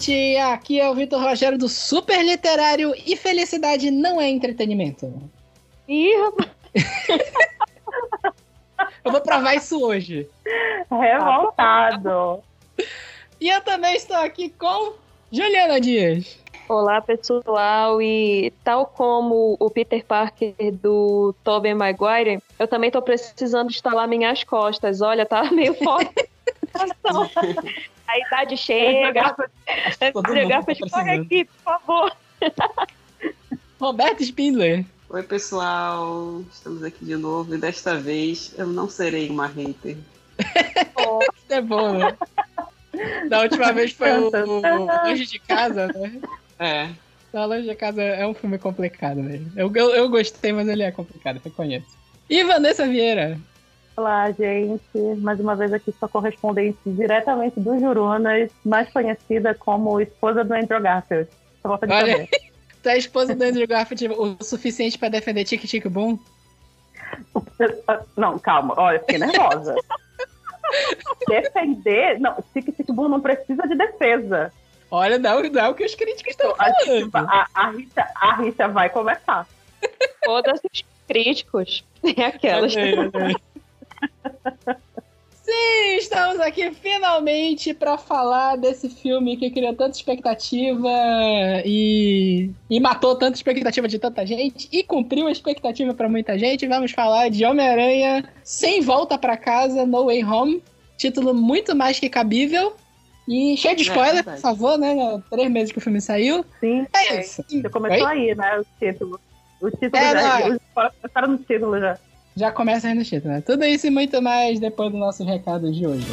internet, aqui é o Vitor Rogério do Super Literário e felicidade não é entretenimento. Ih, rapaz. Eu vou provar isso hoje. Revoltado. E eu também estou aqui com Juliana Dias. Olá, pessoal, e tal como o Peter Parker do Tobey Maguire, eu também tô precisando instalar minhas costas. Olha, tá meio forte. A idade chega. Geográfica de corre aqui, por favor. Roberto Spindler. Oi, pessoal. Estamos aqui de novo e desta vez eu não serei uma hater. Isso é bom, né? Da última vez foi o, o Longe de Casa, né? É. Não, Longe de Casa é um filme complicado, né? Eu, eu, eu gostei, mas ele é complicado, reconheço. E Vanessa Vieira? Olá, gente. Mais uma vez aqui sua correspondente diretamente do Jurunas, mais conhecida como esposa do Andrew Garfield. Só gosta de Olha. Tu é a esposa do Andrew Garfield o suficiente pra defender Tic Tic Boom? Não, calma. Olha, eu fiquei nervosa. Defender... Não, Tic Tic Boom não precisa de defesa. Olha, não, não é o que os críticos estão falando. a, a, Rita, a Rita vai começar. Todas os críticos. Tem aquelas. Olha aí. Sim, estamos aqui finalmente para falar desse filme que criou tanta expectativa e, e matou tanta expectativa de tanta gente e cumpriu a expectativa para muita gente. Vamos falar de Homem-Aranha Sem Volta para Casa, No Way Home. Título muito mais que cabível. E cheio de É, spoiler, por verdade. favor, né? Três meses que o filme saiu. Sim. É isso. Já começou Oi? aí, né? O título. O título É, já. não, Os spoilers começaram no título já. Já começa no título, né? Tudo isso e muito mais depois do nosso recado de hoje.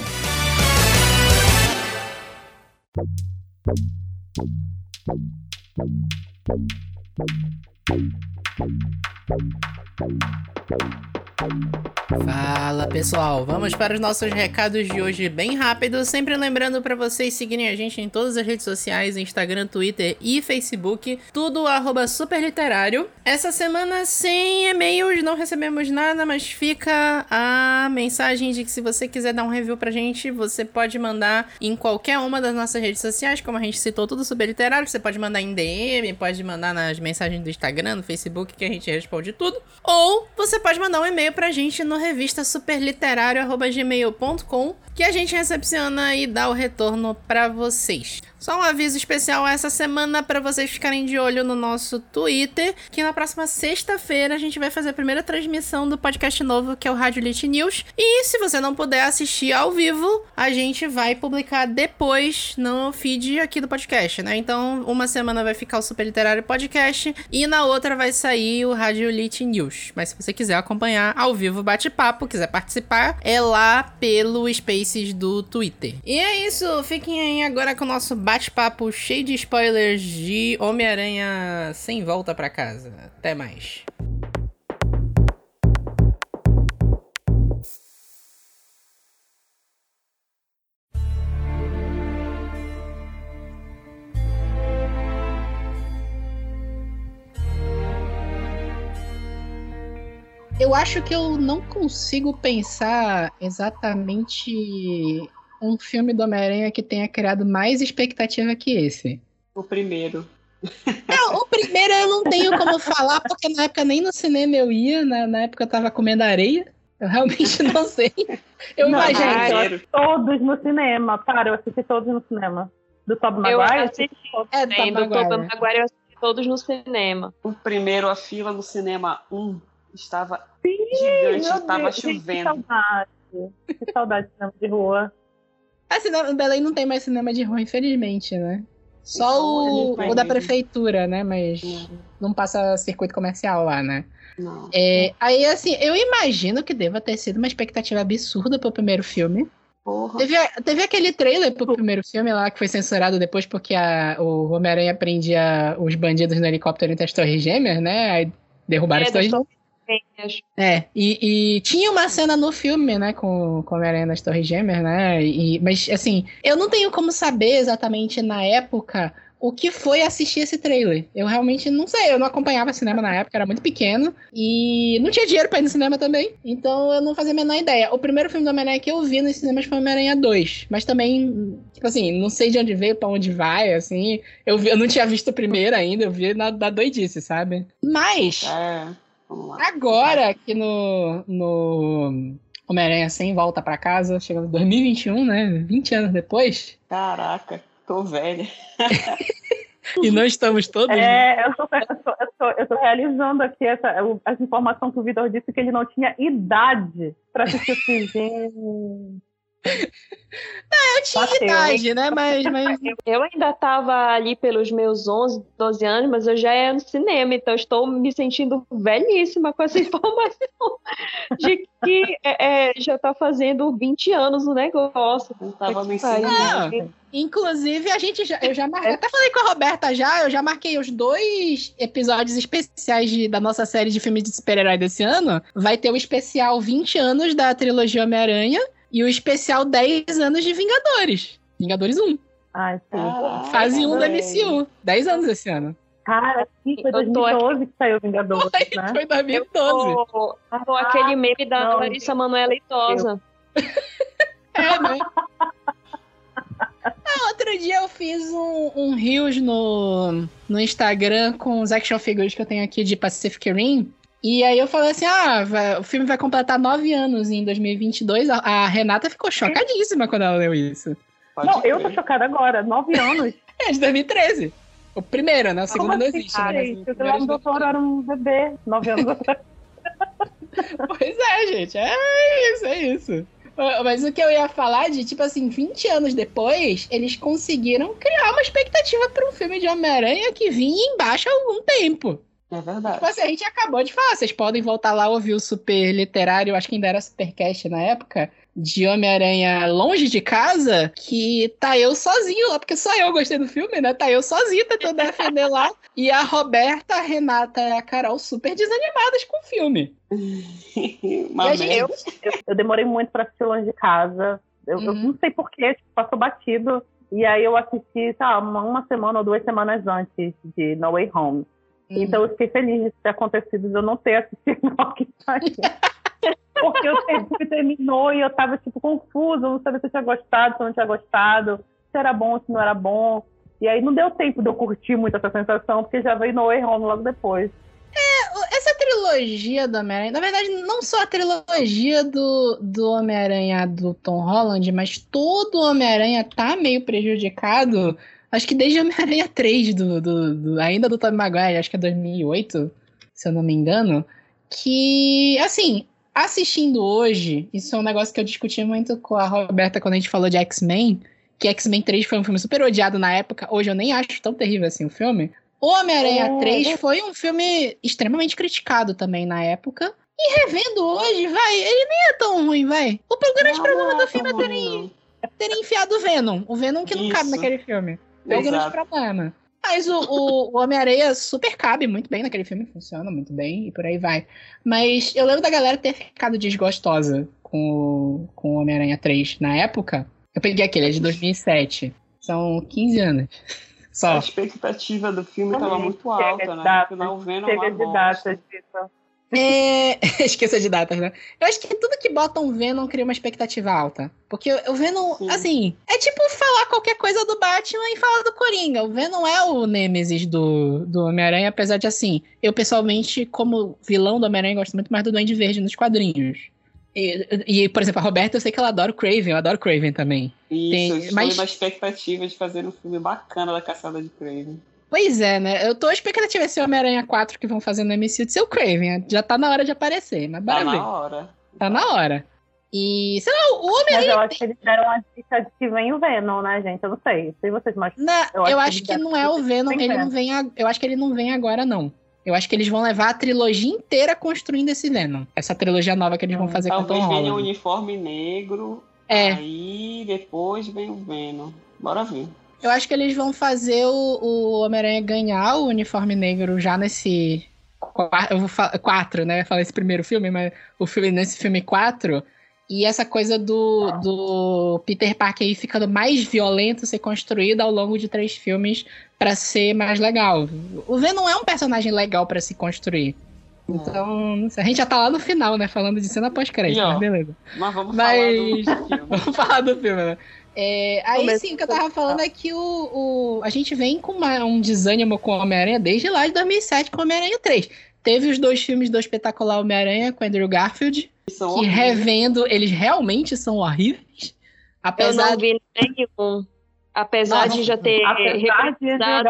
Fala pessoal, vamos para os nossos recados de hoje bem rápido. Sempre lembrando para vocês seguirem a gente em todas as redes sociais: Instagram, Twitter e Facebook, tudo arroba superliterário. Essa semana sem e-mails, não recebemos nada, mas fica a mensagem de que se você quiser dar um review pra gente, você pode mandar em qualquer uma das nossas redes sociais, como a gente citou, tudo superliterário. Você pode mandar em DM, pode mandar nas mensagens do Instagram, no Facebook, que a gente responde tudo. Ou você pode mandar um e-mail pra gente no revista superliterário.gmail.com que a gente recepciona e dá o retorno pra vocês. Só um aviso especial essa semana para vocês ficarem de olho no nosso Twitter, que na próxima sexta-feira a gente vai fazer a primeira transmissão do podcast novo, que é o Rádio Lit News. E se você não puder assistir ao vivo, a gente vai publicar depois no feed aqui do podcast, né? Então, uma semana vai ficar o Super Literário Podcast e na outra vai sair o Rádio Lit News. Mas se você quiser acompanhar ao vivo bate-papo, quiser participar, é lá pelo Spaces do Twitter. E é isso, fiquem aí agora com o nosso bate-papo cheio de spoilers de Homem-Aranha sem volta pra casa. Até mais. Eu acho que eu não consigo pensar exatamente um filme do Homem-Aranha que tenha criado mais expectativa que esse. O primeiro. Não, o primeiro eu não tenho como falar, porque na época nem no cinema eu ia, na, na época eu tava comendo areia. Eu realmente não sei. Eu Não, imagino. eu todos no cinema. Para, eu assisti todos no cinema. Do Tobey Eu Maguire? assisti É, do Tobey Maguire. Maguire eu assisti todos no cinema. O primeiro, a fila no cinema 1 estava Sim, gigante, estava Deus, gente, Que chovendo. saudade. Que saudade de cinema de rua. Ah, cinema, Belém não tem mais cinema de rua, infelizmente, né? Só só o, o da prefeitura, né? Mas não passa circuito comercial lá, né? Não. É, aí, assim, eu imagino que deva ter sido uma expectativa absurda pro primeiro filme. Porra. Teve, a- teve aquele trailer pro primeiro filme lá que foi censurado depois porque a- o Homem-Aranha prendia os bandidos no helicóptero entre as torres gêmeas, né? Aí derrubaram É, as torres Gêmeas. É, e, e tinha uma cena no filme, né, com, com a Homem-Aranha nas Torres Gêmeas, né, e, mas, assim, eu não tenho como saber exatamente na época o que foi assistir esse trailer. Eu realmente não sei, eu não acompanhava cinema na época, era muito pequeno e não tinha dinheiro pra ir no cinema também, então eu não fazia a menor ideia. O primeiro filme do Homem-Aranha que eu vi nos cinemas foi Homem-Aranha 2, mas também, tipo assim, não sei de onde veio, pra onde vai, assim. Eu, vi, eu não tinha visto o primeiro ainda, eu vi na, da doidice, sabe? Mas, É. agora que no, no Homem-Aranha sem volta pra casa, chegando em 2021, né? 20 anos depois, Caraca, tô velha. e não estamos todos. É, eu tô, eu, tô, eu, tô, eu tô realizando aqui essa, essa informação que o Vitor disse que ele não tinha idade pra assistir esse filme. Eu tinha Bateu. idade, né? Mas, mas Eu ainda estava ali pelos meus 11, 12 anos, mas eu já ia no cinema, então estou me sentindo velhíssima com essa informação de que é, é, já está fazendo 20 anos o negócio. Eu tava no ensino pariu. médio. Inclusive, a gente já, eu já marquei, até falei com a Roberta já, eu já marquei os dois episódios especiais de- da nossa série de filmes de super-herói desse ano. Vai ter o especial 20 anos da trilogia Homem-Aranha e o especial 10 anos de Vingadores. Vingadores 1. Ai, sim. Caraca, Fase 1 da. MCU. 10 anos esse ano. Cara, sim, foi Eu tô aqui. 2012 que saiu Vingadores, né? Foi Eu 2012. tô, tô aquele meme da não, Larissa Manoela Itosa. É, né? Ah, outro dia eu fiz um, um Reels no, no Instagram com os action figures que eu tenho aqui de Pacific Rim. E aí eu falei assim, ah, vai- o filme vai completar nove anos em 2022. A, a Renata ficou chocadíssima quando ela leu isso. Pode Não, eu tô chocada agora, nove anos. É de 2013. O primeiro, né? O segundo Como não assim, existe, né? cara? O primeiro era um doutor, era um bebê, nove anos atrás. Pois é, gente. É isso, é isso. Mas o que eu ia falar de, tipo assim, 20 anos depois, eles conseguiram criar uma expectativa para um filme de Homem-Aranha que vinha embaixo há algum tempo. É verdade. Tipo assim, a gente acabou de falar, vocês podem voltar lá ouvir o super literário, acho que ainda era Supercast na época, de Homem-Aranha Longe de Casa, que tá eu sozinho lá, porque só eu gostei do filme, né? Tá eu sozinho tentando defender lá. E a Roberta, a Renata e a Carol super desanimadas com o filme. Gente- merda. Eu demorei muito pra assistir longe de casa. Eu, eu Uhum. não sei porquê, tipo, passou batido. E aí eu assisti, tá, uma, uma semana ou duas semanas antes de No Way Home. Então eu fiquei feliz de ter acontecido, de eu não ter assistido ao que saiu. Porque o tempo terminou e eu tava, tipo, confusa, não sabia se eu tinha gostado, se eu não tinha gostado, se era bom, se não era bom. E aí não deu tempo de eu curtir muito essa sensação, porque já veio No Way Home logo depois. Essa trilogia do Homem-Aranha, na verdade, não só a trilogia do, do Homem-Aranha do Tom Holland, mas todo Homem-Aranha tá meio prejudicado. Acho que desde Homem-Aranha 3, do, do, do- ainda do Tobey Maguire, acho que é 2008, se eu não me engano. Que, assim, assistindo hoje, isso é um negócio que eu discuti muito com a Roberta quando a gente falou de X-Men, que X-Men 3 foi um filme super odiado na época. Hoje eu nem acho tão terrível assim o filme. O Homem-Aranha É. 3 foi um filme extremamente criticado também na época. E revendo hoje, vai, ele nem é tão ruim, vai. O grande Não, problema do é filme é terem, terem enfiado o Venom. O Venom que não Isso. cabe naquele filme. É o grande problema. Mas o, o, o Homem-Aranha super cabe muito bem naquele filme, funciona muito bem e por aí vai. Mas eu lembro da galera ter ficado desgostosa com o, com o Homem-Aranha 3 na época. Eu peguei aquele, é de 2007. São 15 anos. A Só. expectativa do filme estava muito alta, né? data, Afinal, o Venom é uma de datas disso. É... Esqueça de datas, né? Eu acho que tudo que bota um Venom cria uma expectativa alta. Porque o Venom, Sim. assim, é tipo falar qualquer coisa do Batman e falar do Coringa. O Venom é o Nemesis do, do Homem-Aranha, apesar de, assim, eu pessoalmente, como vilão do Homem-Aranha, gosto muito mais do Duende Verde nos quadrinhos. E, e, por exemplo, a Roberta, eu sei que ela adora o Craven, eu adoro o Craven também. Isso, Tem- eu mas- na expectativa de fazer um filme bacana da Caçada de Craven. Pois é, né? Eu tô expectativa esse Homem-Aranha 4 que vão fazer no MCU de ser o Craven. Já tá na hora de aparecer, mas bora Tá ver. na hora. Tá na hora. E, sei lá, o Mas Homem-Aranha eu acho que eles deram a dica de que vem o Venom, né, gente? Eu não sei. Sei vocês, mas Na- eu, Eu acho, que, que não é o Venom, ele Venom. não vem a- eu acho que ele não vem agora não. Eu acho que eles vão levar a trilogia inteira construindo esse Venom. Essa trilogia nova que eles vão Hum, fazer com o Talvez Tom venha o Holland. uniforme negro, É, aí depois vem o Venom. Bora ver. Eu acho que eles vão fazer o, o Homem-Aranha ganhar o uniforme negro já nesse eu vou falar quatro, né? Falar esse primeiro filme, mas o filme nesse filme 4 E essa coisa do, do Peter Parker aí ficando mais violento ser construído ao longo de três filmes para ser mais legal. O Venom é um personagem legal para se construir. Então, a gente já tá lá no final, né? Falando de cena pós-crédito, mas beleza. Mas vamos Mas- falar do filme. Vamos falar do filme, né? É, aí Começa- sim, o que eu tava falando é que o, o- a gente vem com uma- um desânimo com o Homem-Aranha desde lá de 2007 com o Homem-Aranha 3. Teve os dois filmes do espetacular Homem-Aranha com Andrew Garfield, São que horríveis. revendo, eles realmente são horríveis. Eu Apesar não vi nenhum. Apesar Nossa, de já ter reprisado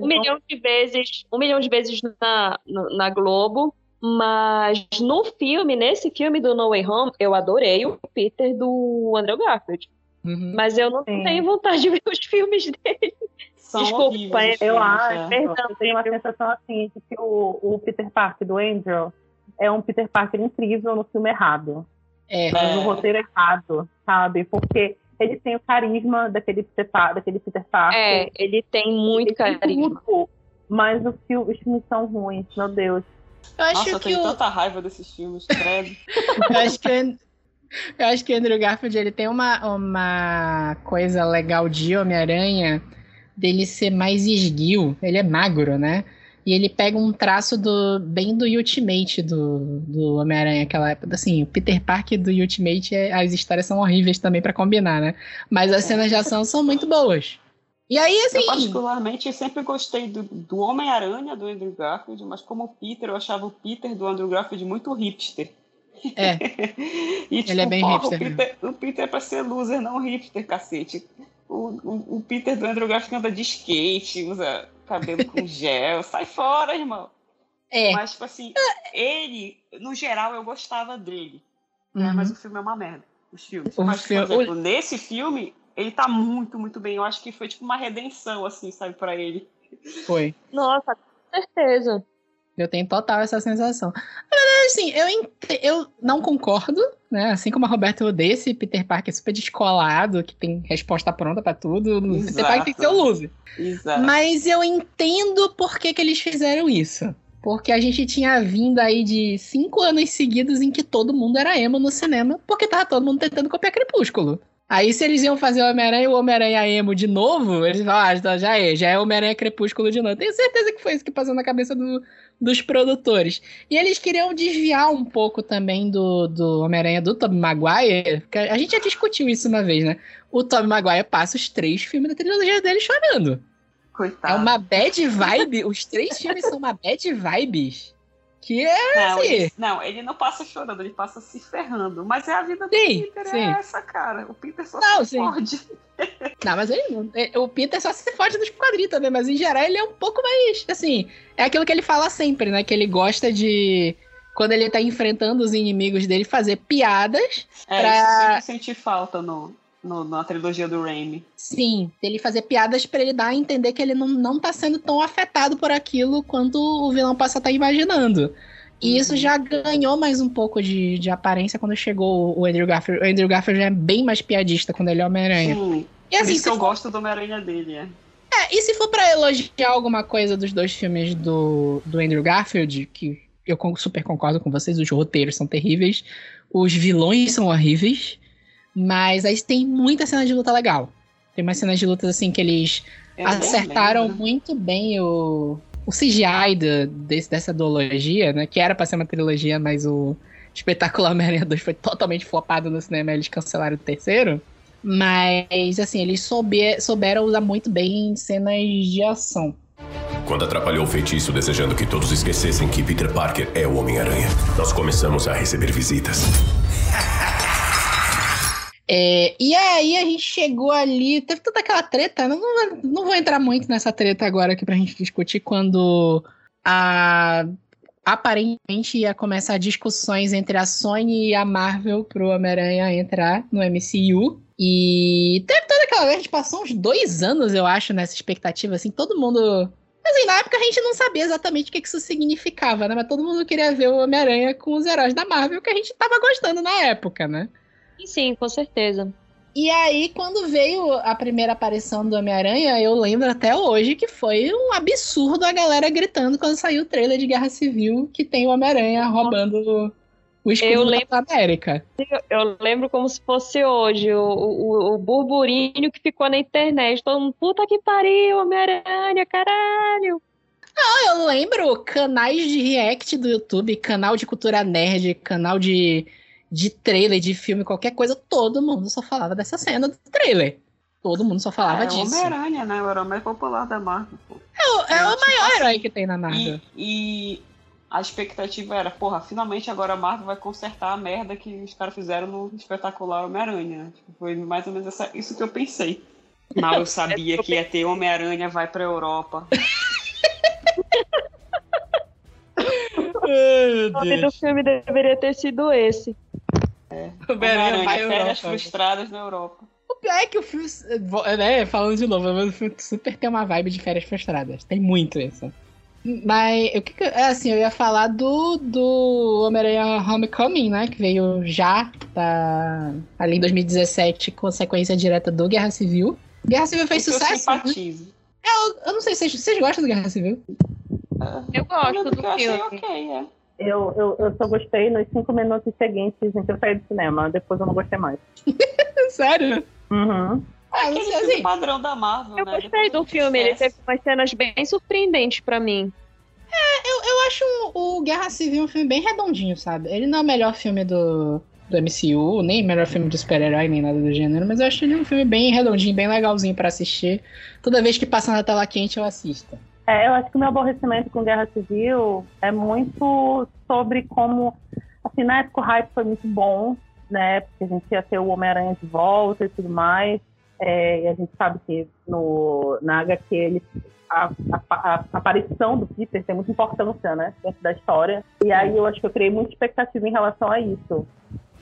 um milhão de vezes, um milhão de vezes na, na Globo, mas no filme, nesse filme do No Way Home, eu adorei o Peter do Andrew Garfield. Uhum. Mas eu não Sim. tenho vontade de ver os filmes dele. São Desculpa, horríveis Eu filmes, acho, é. Perdão, eu tenho uma sensação assim de que o, o Peter Parker do Andrew é um Peter Parker incrível no filme errado, É, É. no roteiro errado, sabe? Porque ele tem o carisma daquele Peter, daquele Peter Parker. É, ele tem muito Ele tem carisma. tudo, Mas o filme, os filmes são ruins, meu Deus. eu acho Nossa, eu que tenho o, tanta raiva desses filmes, credo. eu acho que eu acho que o Andrew Garfield ele tem uma, uma coisa legal de Homem-Aranha dele ser mais esguio. Ele é magro, né? E ele pega um traço do bem do Ultimate do, do Homem-Aranha, aquela época. Assim, o Peter Parker do Ultimate, é- as histórias são horríveis também pra combinar, né? Mas as cenas de ação são muito boas. E aí, Eu, assim. particularmente, sempre gostei do, do Homem-Aranha do Andrew Garfield, mas como Peter, eu achava o Peter do Andrew Garfield muito hipster. É. e, tipo, Ele é bem porra, hipster O Peter, o Peter é pra ser loser, não hipster, cacete. O, o, o Peter do Andrew Garfield anda de skate, usa cabelo com gel. Sai fora, irmão. É. Mas, tipo assim, ele, no geral, eu gostava dele. né? Uhum. Mas o filme é uma merda. Os filmes. O Mas, filme- por exemplo, nesse filme, ele tá muito, muito bem. Eu acho que foi tipo uma redenção, assim, sabe, pra ele. Foi. Nossa, com certeza. Eu tenho total essa sensação. Na verdade, assim, eu, ent- eu não concordo, né? Assim como a Roberta eu odeio esse Peter Parker super descolado, que tem resposta pronta pra tudo. O Peter Parker tem que ser o loser. Exato. Mas eu entendo por que, que eles fizeram isso. Porque a gente tinha vindo aí de cinco anos seguidos em que todo mundo era emo no cinema, porque tava todo mundo tentando copiar Crepúsculo. Aí, se eles iam fazer o Homem-Aranha e o Homem-Aranha emo de novo, eles falaram, ah, então já é, já é Homem-Aranha Crepúsculo de novo. Tenho certeza que foi isso que passou na cabeça do- dos produtores. E eles queriam desviar um pouco também do, do Homem-Aranha do Tobey Maguire, porque a gente já discutiu isso uma vez, né? O Tobey Maguire passa os três filmes da trilogia dele chorando. Coitado. É uma bad vibe. Os três filmes são uma bad vibes. Que é. Não, assim. ele, não, ele não passa chorando, ele passa se ferrando. Mas é a vida do Sim, Peter, sim. é essa, cara. O Peter só Não, se sim. fode. Não, mas ele não. é, O Peter só se fode dos quadrinhos também, mas em geral ele é um pouco mais. Assim, é aquilo que ele fala sempre, né? Que ele gosta de. Quando ele tá enfrentando os inimigos dele, fazer piadas. É, Pra- isso eu sempre senti falta no, no- na trilogia do Raimi. Sim, ele fazer piadas pra ele dar a entender que ele não, não tá sendo tão afetado por aquilo quanto o vilão possa estar imaginando. E isso Uhum. já ganhou mais um pouco de, de aparência quando chegou o Andrew Garfield. O Andrew Garfield já é bem mais piadista quando ele é Homem-Aranha. Sim, E por assim, isso se que eu for, gosto do Homem-Aranha dele, é. é, e se for pra elogiar alguma coisa dos dois filmes do, do Andrew Garfield, que eu super concordo com vocês, os roteiros são terríveis, os vilões são horríveis, mas aí tem muita cena de luta legal. Tem umas cenas de luta assim que eles Eu acertaram lembro. muito bem o, o CGI da- desse- dessa duologia, né? Que era pra ser uma trilogia, mas o Espetacular Homem-Aranha 2 foi totalmente flopado no cinema, eles cancelaram o terceiro. Mas, assim, eles souber- souberam usar muito bem cenas de ação. Quando atrapalhou o feitiço desejando que todos esquecessem que Peter Parker é o Homem-Aranha, nós começamos a receber visitas. É, e aí a gente chegou ali, teve toda aquela treta, não, não, vou- entrar muito nessa treta agora aqui pra gente discutir quando a, aparentemente ia começar discussões entre a Sony e a Marvel pro Homem-Aranha entrar no MCU. E teve toda aquela. A gente passou uns dois anos, eu acho, nessa expectativa, assim, todo mundo. Assim, na época a gente não sabia exatamente o que isso significava, né? Mas todo mundo queria ver o Homem-Aranha com os heróis da Marvel que a gente tava gostando na época, né? Sim, com certeza. E aí, quando veio a primeira aparição do Homem-Aranha, eu lembro até hoje que foi um absurdo a galera gritando quando saiu o trailer de Guerra Civil que tem o Homem-Aranha roubando o, escudo Eu lembro- Capitão América. Eu lembro como se fosse hoje, o, o, o burburinho que ficou na internet. Todo mundo, puta que pariu, Homem-Aranha, caralho. Eu lembro canais de react do YouTube, canal de cultura nerd, canal de, de trailer, de filme, qualquer coisa, todo mundo só falava dessa cena do trailer. Todo mundo só falava é o disso. Homem-Aranha, né? O herói mais popular da Marvel. Pô. É o, é o Tipo maior assim, herói que tem na Marvel. E, e a expectativa era, porra, finalmente agora a Marvel vai consertar a merda que os caras fizeram no espetacular Homem-Aranha. né? Tipo, foi mais ou menos essa- isso que eu pensei. Mal eu sabia que ia ter Homem-Aranha vai pra Europa. Ai, O nome do filme deveria ter sido esse. Homem-Aranha vai à Férias Europa. frustradas na Europa. O pior é que o filme, né, falando de novo, mas o filme super tem uma vibe de férias frustradas. Tem muito isso. Mas o que, que eu- é assim, eu ia falar do, do Homem-Aranha Homecoming, né? Que veio já da, ali em 2017, consequência direta do Guerra Civil. Guerra Civil fez Porque Eu sucesso. né? simpatizo. Eu, eu não sei se vocês, vocês gostam do Guerra Civil. Eu gosto do que eu achei filme. ok, é. Eu, eu, eu só gostei nos cinco minutos seguintes em que eu saí do cinema. Depois eu não gostei mais. Sério? Uhum. Ah, não Aquele filme assim. padrão da Marvel, Eu né? gostei Depois do filme, ele teve umas cenas bem surpreendentes pra mim. Eu acho o Guerra Civil um filme bem redondinho, sabe? Ele não é o melhor filme do, do MCU, nem o melhor filme de super-herói, nem nada do gênero, mas eu acho ele um filme bem redondinho, bem legalzinho pra assistir. Toda vez que passa na tela quente, eu assisto. É, eu acho que o meu aborrecimento com Guerra Civil é muito sobre como, assim, na época o hype foi muito bom, né? Porque a gente ia ter o Homem-Aranha de volta e tudo mais. É, e a gente sabe que no, na HQ ele, a, a- a aparição do Peter tem muita importância, né? Dentro da história. E aí eu acho que eu criei muita expectativa em relação a isso.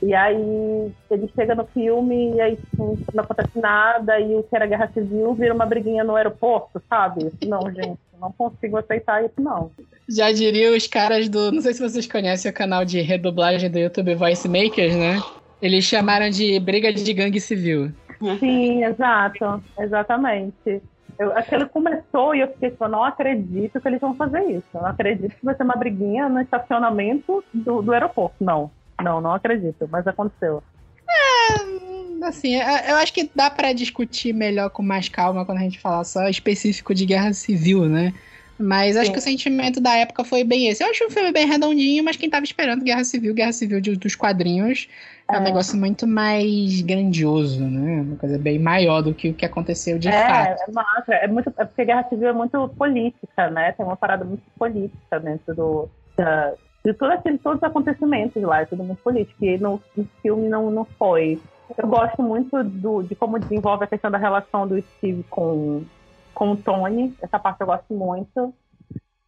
E aí ele chega no filme e aí tipo, não acontece nada e o que era guerra civil vira uma briguinha no aeroporto, sabe? Não, gente, não consigo aceitar isso, não. Já diria os caras do. Não sei se vocês conhecem o canal de redublagem do YouTube Voice Makers, né? Eles chamaram de briga de gangue civil. Sim, exato, exatamente. Eu, aquilo começou e eu fiquei tipo, eu não acredito que eles vão fazer isso. Eu não acredito que vai ser uma briguinha no estacionamento do, do aeroporto. Não, não, não acredito, mas aconteceu. Hum, Assim, eu eu acho que dá pra discutir melhor com mais calma quando a gente falar só específico de guerra civil, né? Mas acho Sim. que o sentimento da época foi bem esse. Eu acho um filme bem redondinho, mas quem tava esperando Guerra Civil, Guerra Civil de- dos quadrinhos, é um É. negócio muito mais grandioso, né? Uma coisa bem maior do que o que aconteceu de é, fato. é massa. É, muito, é porque Guerra Civil é muito política, né? Tem uma parada muito política dentro do, da, de todo aquele, todos os acontecimentos lá, é tudo muito político. E no, no filme não, não foi. Eu gosto muito do, de como desenvolve a questão da relação do Steve com, com o Tony. Essa parte eu gosto muito.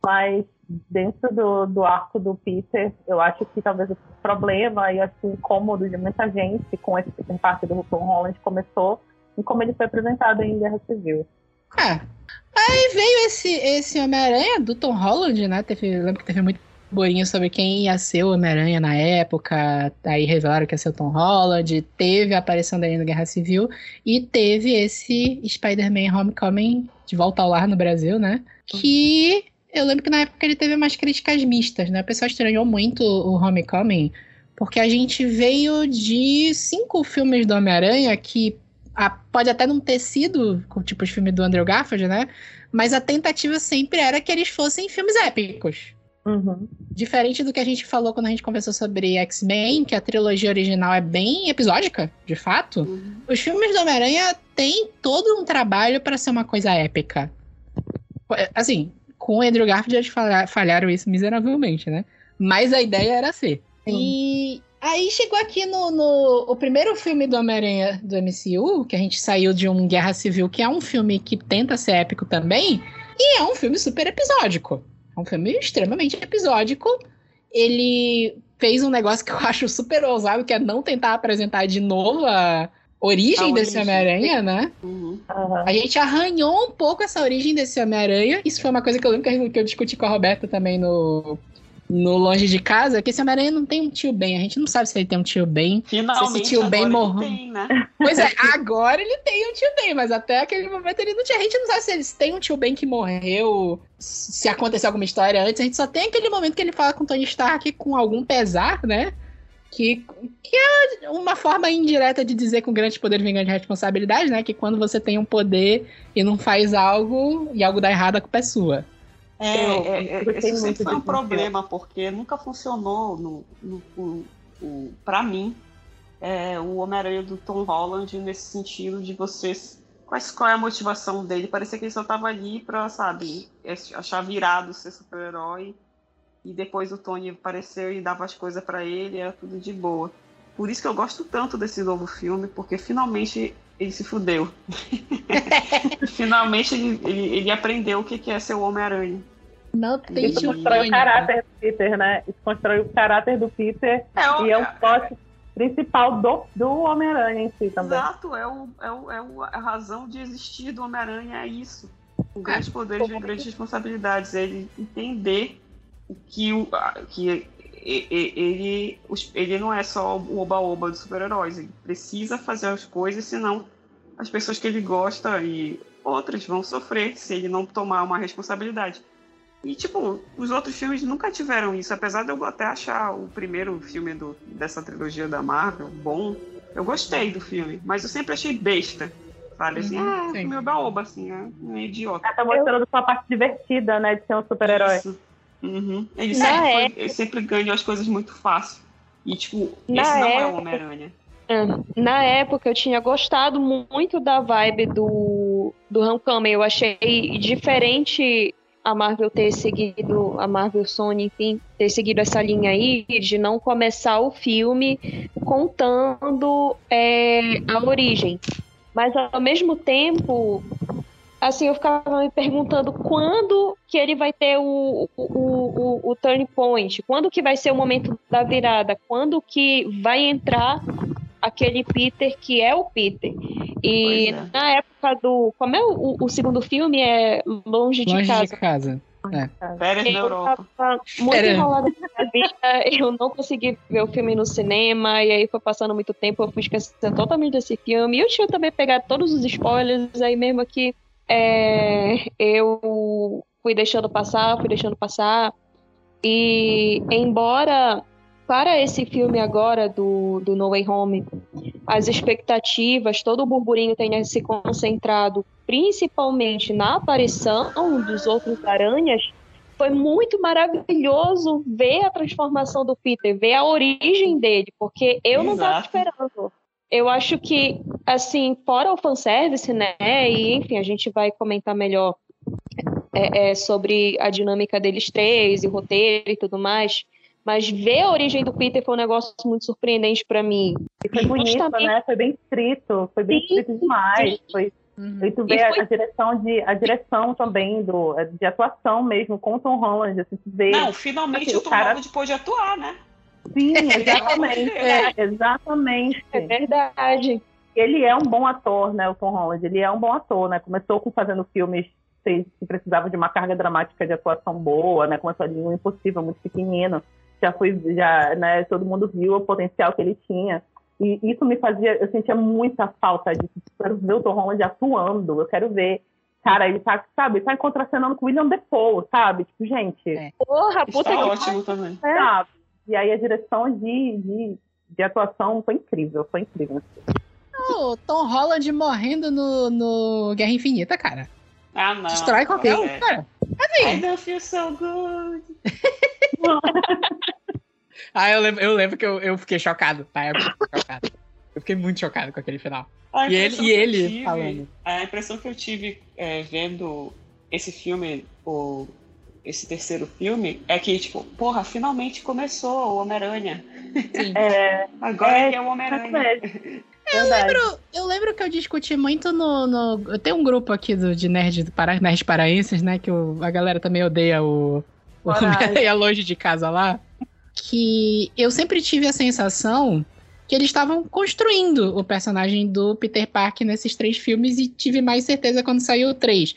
Mas dentro do, do arco do Peter, eu acho que talvez o problema e assim, incômodo de muita gente com esse Parker do Tom Holland começou em como ele foi apresentado em Guerra Civil. É. Aí veio esse, esse Homem-Aranha do Tom Holland, né? Teve, lembro que teve muito borinho sobre quem ia ser o Homem-Aranha na época. Aí revelaram que ia ser o Tom Holland. Teve a aparição dele no Guerra Civil. E teve esse Spider-Man Homecoming de volta ao lar no Brasil, né? Que eu lembro que na época ele teve umas críticas mistas, né? O pessoal estranhou muito o Homecoming. Porque a gente veio de cinco filmes do Homem-Aranha que a- pode até não ter sido tipo os filmes do Andrew Garfield, né? Mas a tentativa sempre era que eles fossem filmes épicos. Uhum. Diferente do que a gente falou quando a gente conversou sobre X-Men, que a trilogia original é bem episódica, de fato. Uhum. Os filmes do Homem-Aranha têm todo um trabalho para ser uma coisa épica. Assim, com o Andrew Garfield eles falha- falharam isso miseravelmente, né? Mas a ideia era ser. E aí chegou aqui no, no o primeiro filme do Homem-Aranha do MCU, que a gente saiu de um Guerra Civil, que é um filme que tenta ser épico também, e é um filme super episódico. É um filme extremamente episódico. Ele fez um negócio que eu acho super ousado, que é não tentar apresentar de novo a origem A desse. Homem-Aranha, né? Uhum. A gente arranhou um pouco essa origem desse Homem-Aranha. Isso foi uma coisa que eu lembro que eu discuti com a Roberta também no, no Longe de Casa, que esse Homem-Aranha não tem um tio Ben. A gente não sabe se ele tem um tio Ben. Finalmente, tio Ben agora ele morreu. tem, né? Pois é, agora ele tem um tio Ben, mas até aquele momento ele não tinha. A gente não sabe se eles têm um tio Ben que morreu, se aconteceu alguma história antes. A gente só tem aquele momento que ele fala com o Tony Stark com algum pesar, né? Que, que é uma forma indireta de dizer com grande poder vem grande responsabilidade, né? Que quando você tem um poder e não faz algo e algo dá errado, a culpa é sua. É, Eu é, é, esse sempre foi um problema, porque nunca funcionou no, no, no, o- pra mim é, o Homem-Aranha do Tom Holland nesse sentido de vocês. Quais, qual é a motivação dele? Parecia que ele só tava ali pra, sabe, achar virado ser super-herói. E depois o Tony apareceu e dava as coisas pra ele, era tudo de boa. Por isso que eu gosto tanto desse novo filme, porque finalmente ele se fudeu. finalmente ele, ele, ele aprendeu o que que é ser o Homem-Aranha. Não tem Isso constrói o caráter do Peter, né? Isso constrói o caráter do Peter É, o- e é o plot principal do, do Homem-Aranha em si também. Exato, é, o, é, o, é o- a razão de existir do Homem-Aranha, é isso. Com grandes poderes vem grandes responsabilidades. É ele entender o que, o, que e- e- ele, ele não é só o oba-oba dos super-heróis. Ele precisa fazer as coisas, senão as pessoas que ele gosta e outras vão sofrer se ele não tomar uma responsabilidade. E, tipo, os outros filmes nunca tiveram isso, apesar de eu até achar o primeiro filme do, dessa trilogia da Marvel bom. Eu gostei do filme, mas eu sempre achei besta. Sabe, assim, Uhum, ah, sim. filme oba-oba, assim, é meio idiota. Ela tá mostrando sua parte divertida, né? De ser um super-herói. Isso. Uhum. Ele, sempre foi- época- ele sempre ganhou as coisas muito fácil. E, tipo, Na esse não é o época- Homem-Aranha. É, Na época eu tinha gostado muito da vibe do, do Homecoming. Eu achei diferente a Marvel ter seguido, a Marvel Sony, enfim, ter seguido essa linha aí de não começar o filme contando é, a origem. Mas ao mesmo tempo, assim, eu ficava me perguntando quando que ele vai ter o, o, o, o turn point, quando que vai ser o momento da virada, quando que vai entrar aquele Peter que é o Peter. E é. na época do. Como é o, o segundo filme? É Longe de Longe Casa. de casa. Férias na Eu Europa. tava muito enrolada na minha vida, eu não consegui ver o filme no cinema, e aí foi passando muito tempo, eu fui esquecendo totalmente desse filme. E eu tinha também pegado todos os spoilers, aí mesmo aqui é, eu fui deixando passar, fui deixando passar. E embora para esse filme agora do, do No Way Home, as expectativas, todo o burburinho tenha se concentrado principalmente na aparição dos outros aranhas, foi muito maravilhoso ver a transformação do Peter, ver a origem dele, porque eu não estava Exato. esperando. Eu acho que, assim, fora o fanservice, né, e enfim, a gente vai comentar melhor é, é, sobre a dinâmica deles três, e o roteiro e tudo mais, mas ver a origem do Peter foi um negócio muito surpreendente para mim. E foi bonito, Justamente- né? Foi bem escrito, foi bem Sim, escrito demais. sim. Foi, Uhum. e tu vê E a- foi- a, direção de a direção também do de atuação mesmo com o Tom Holland, assim, tu vê. Não, finalmente Assim, o o Tom cara- Holland pôde atuar, né? Sim, exatamente. É. Exatamente. É verdade. Ele é um bom ator, né, o Tom Holland. Ele é um bom ator, né? Começou com fazendo filmes que precisavam de uma carga dramática de atuação boa, né? Começou ali um impossível muito pequenino. Já foi, já, né? Todo mundo viu o potencial que ele tinha. E isso me fazia, eu sentia muita falta disso. Eu quero ver o Tom Holland atuando. Eu quero ver, cara, ele tá, sabe, tá contracenando com o William Defoe, sabe? Tipo, gente, É. Porra, puta Está que ótimo também. sabe? E aí a direção de, de, de atuação foi incrível, foi incrível. O Tom Holland morrendo no, no Guerra Infinita, cara. Ah, não. Destrói qualquer um, É. cara. I don't feel so good. Ah, eu lembro, eu lembro que eu, eu fiquei chocado, tá? Eu fiquei chocado. Eu fiquei muito chocado com aquele final. A E ele, e ele tive- falando. A impressão que eu tive é, vendo esse filme, o, esse terceiro filme, é que, tipo, porra, finalmente começou o Homem-Aranha. É, Agora É, ele é o Homem-Aranha. verdade. Eu, eu lembro que eu discuti muito no. no eu tenho um grupo aqui do, de nerds, do para, nerds paraenses, né? Que o- a galera também odeia o. O. Homem-Aranha longe de casa lá. Que eu sempre tive a sensação que eles estavam construindo o personagem do Peter Parker nesses três filmes e tive mais certeza quando saiu o 3.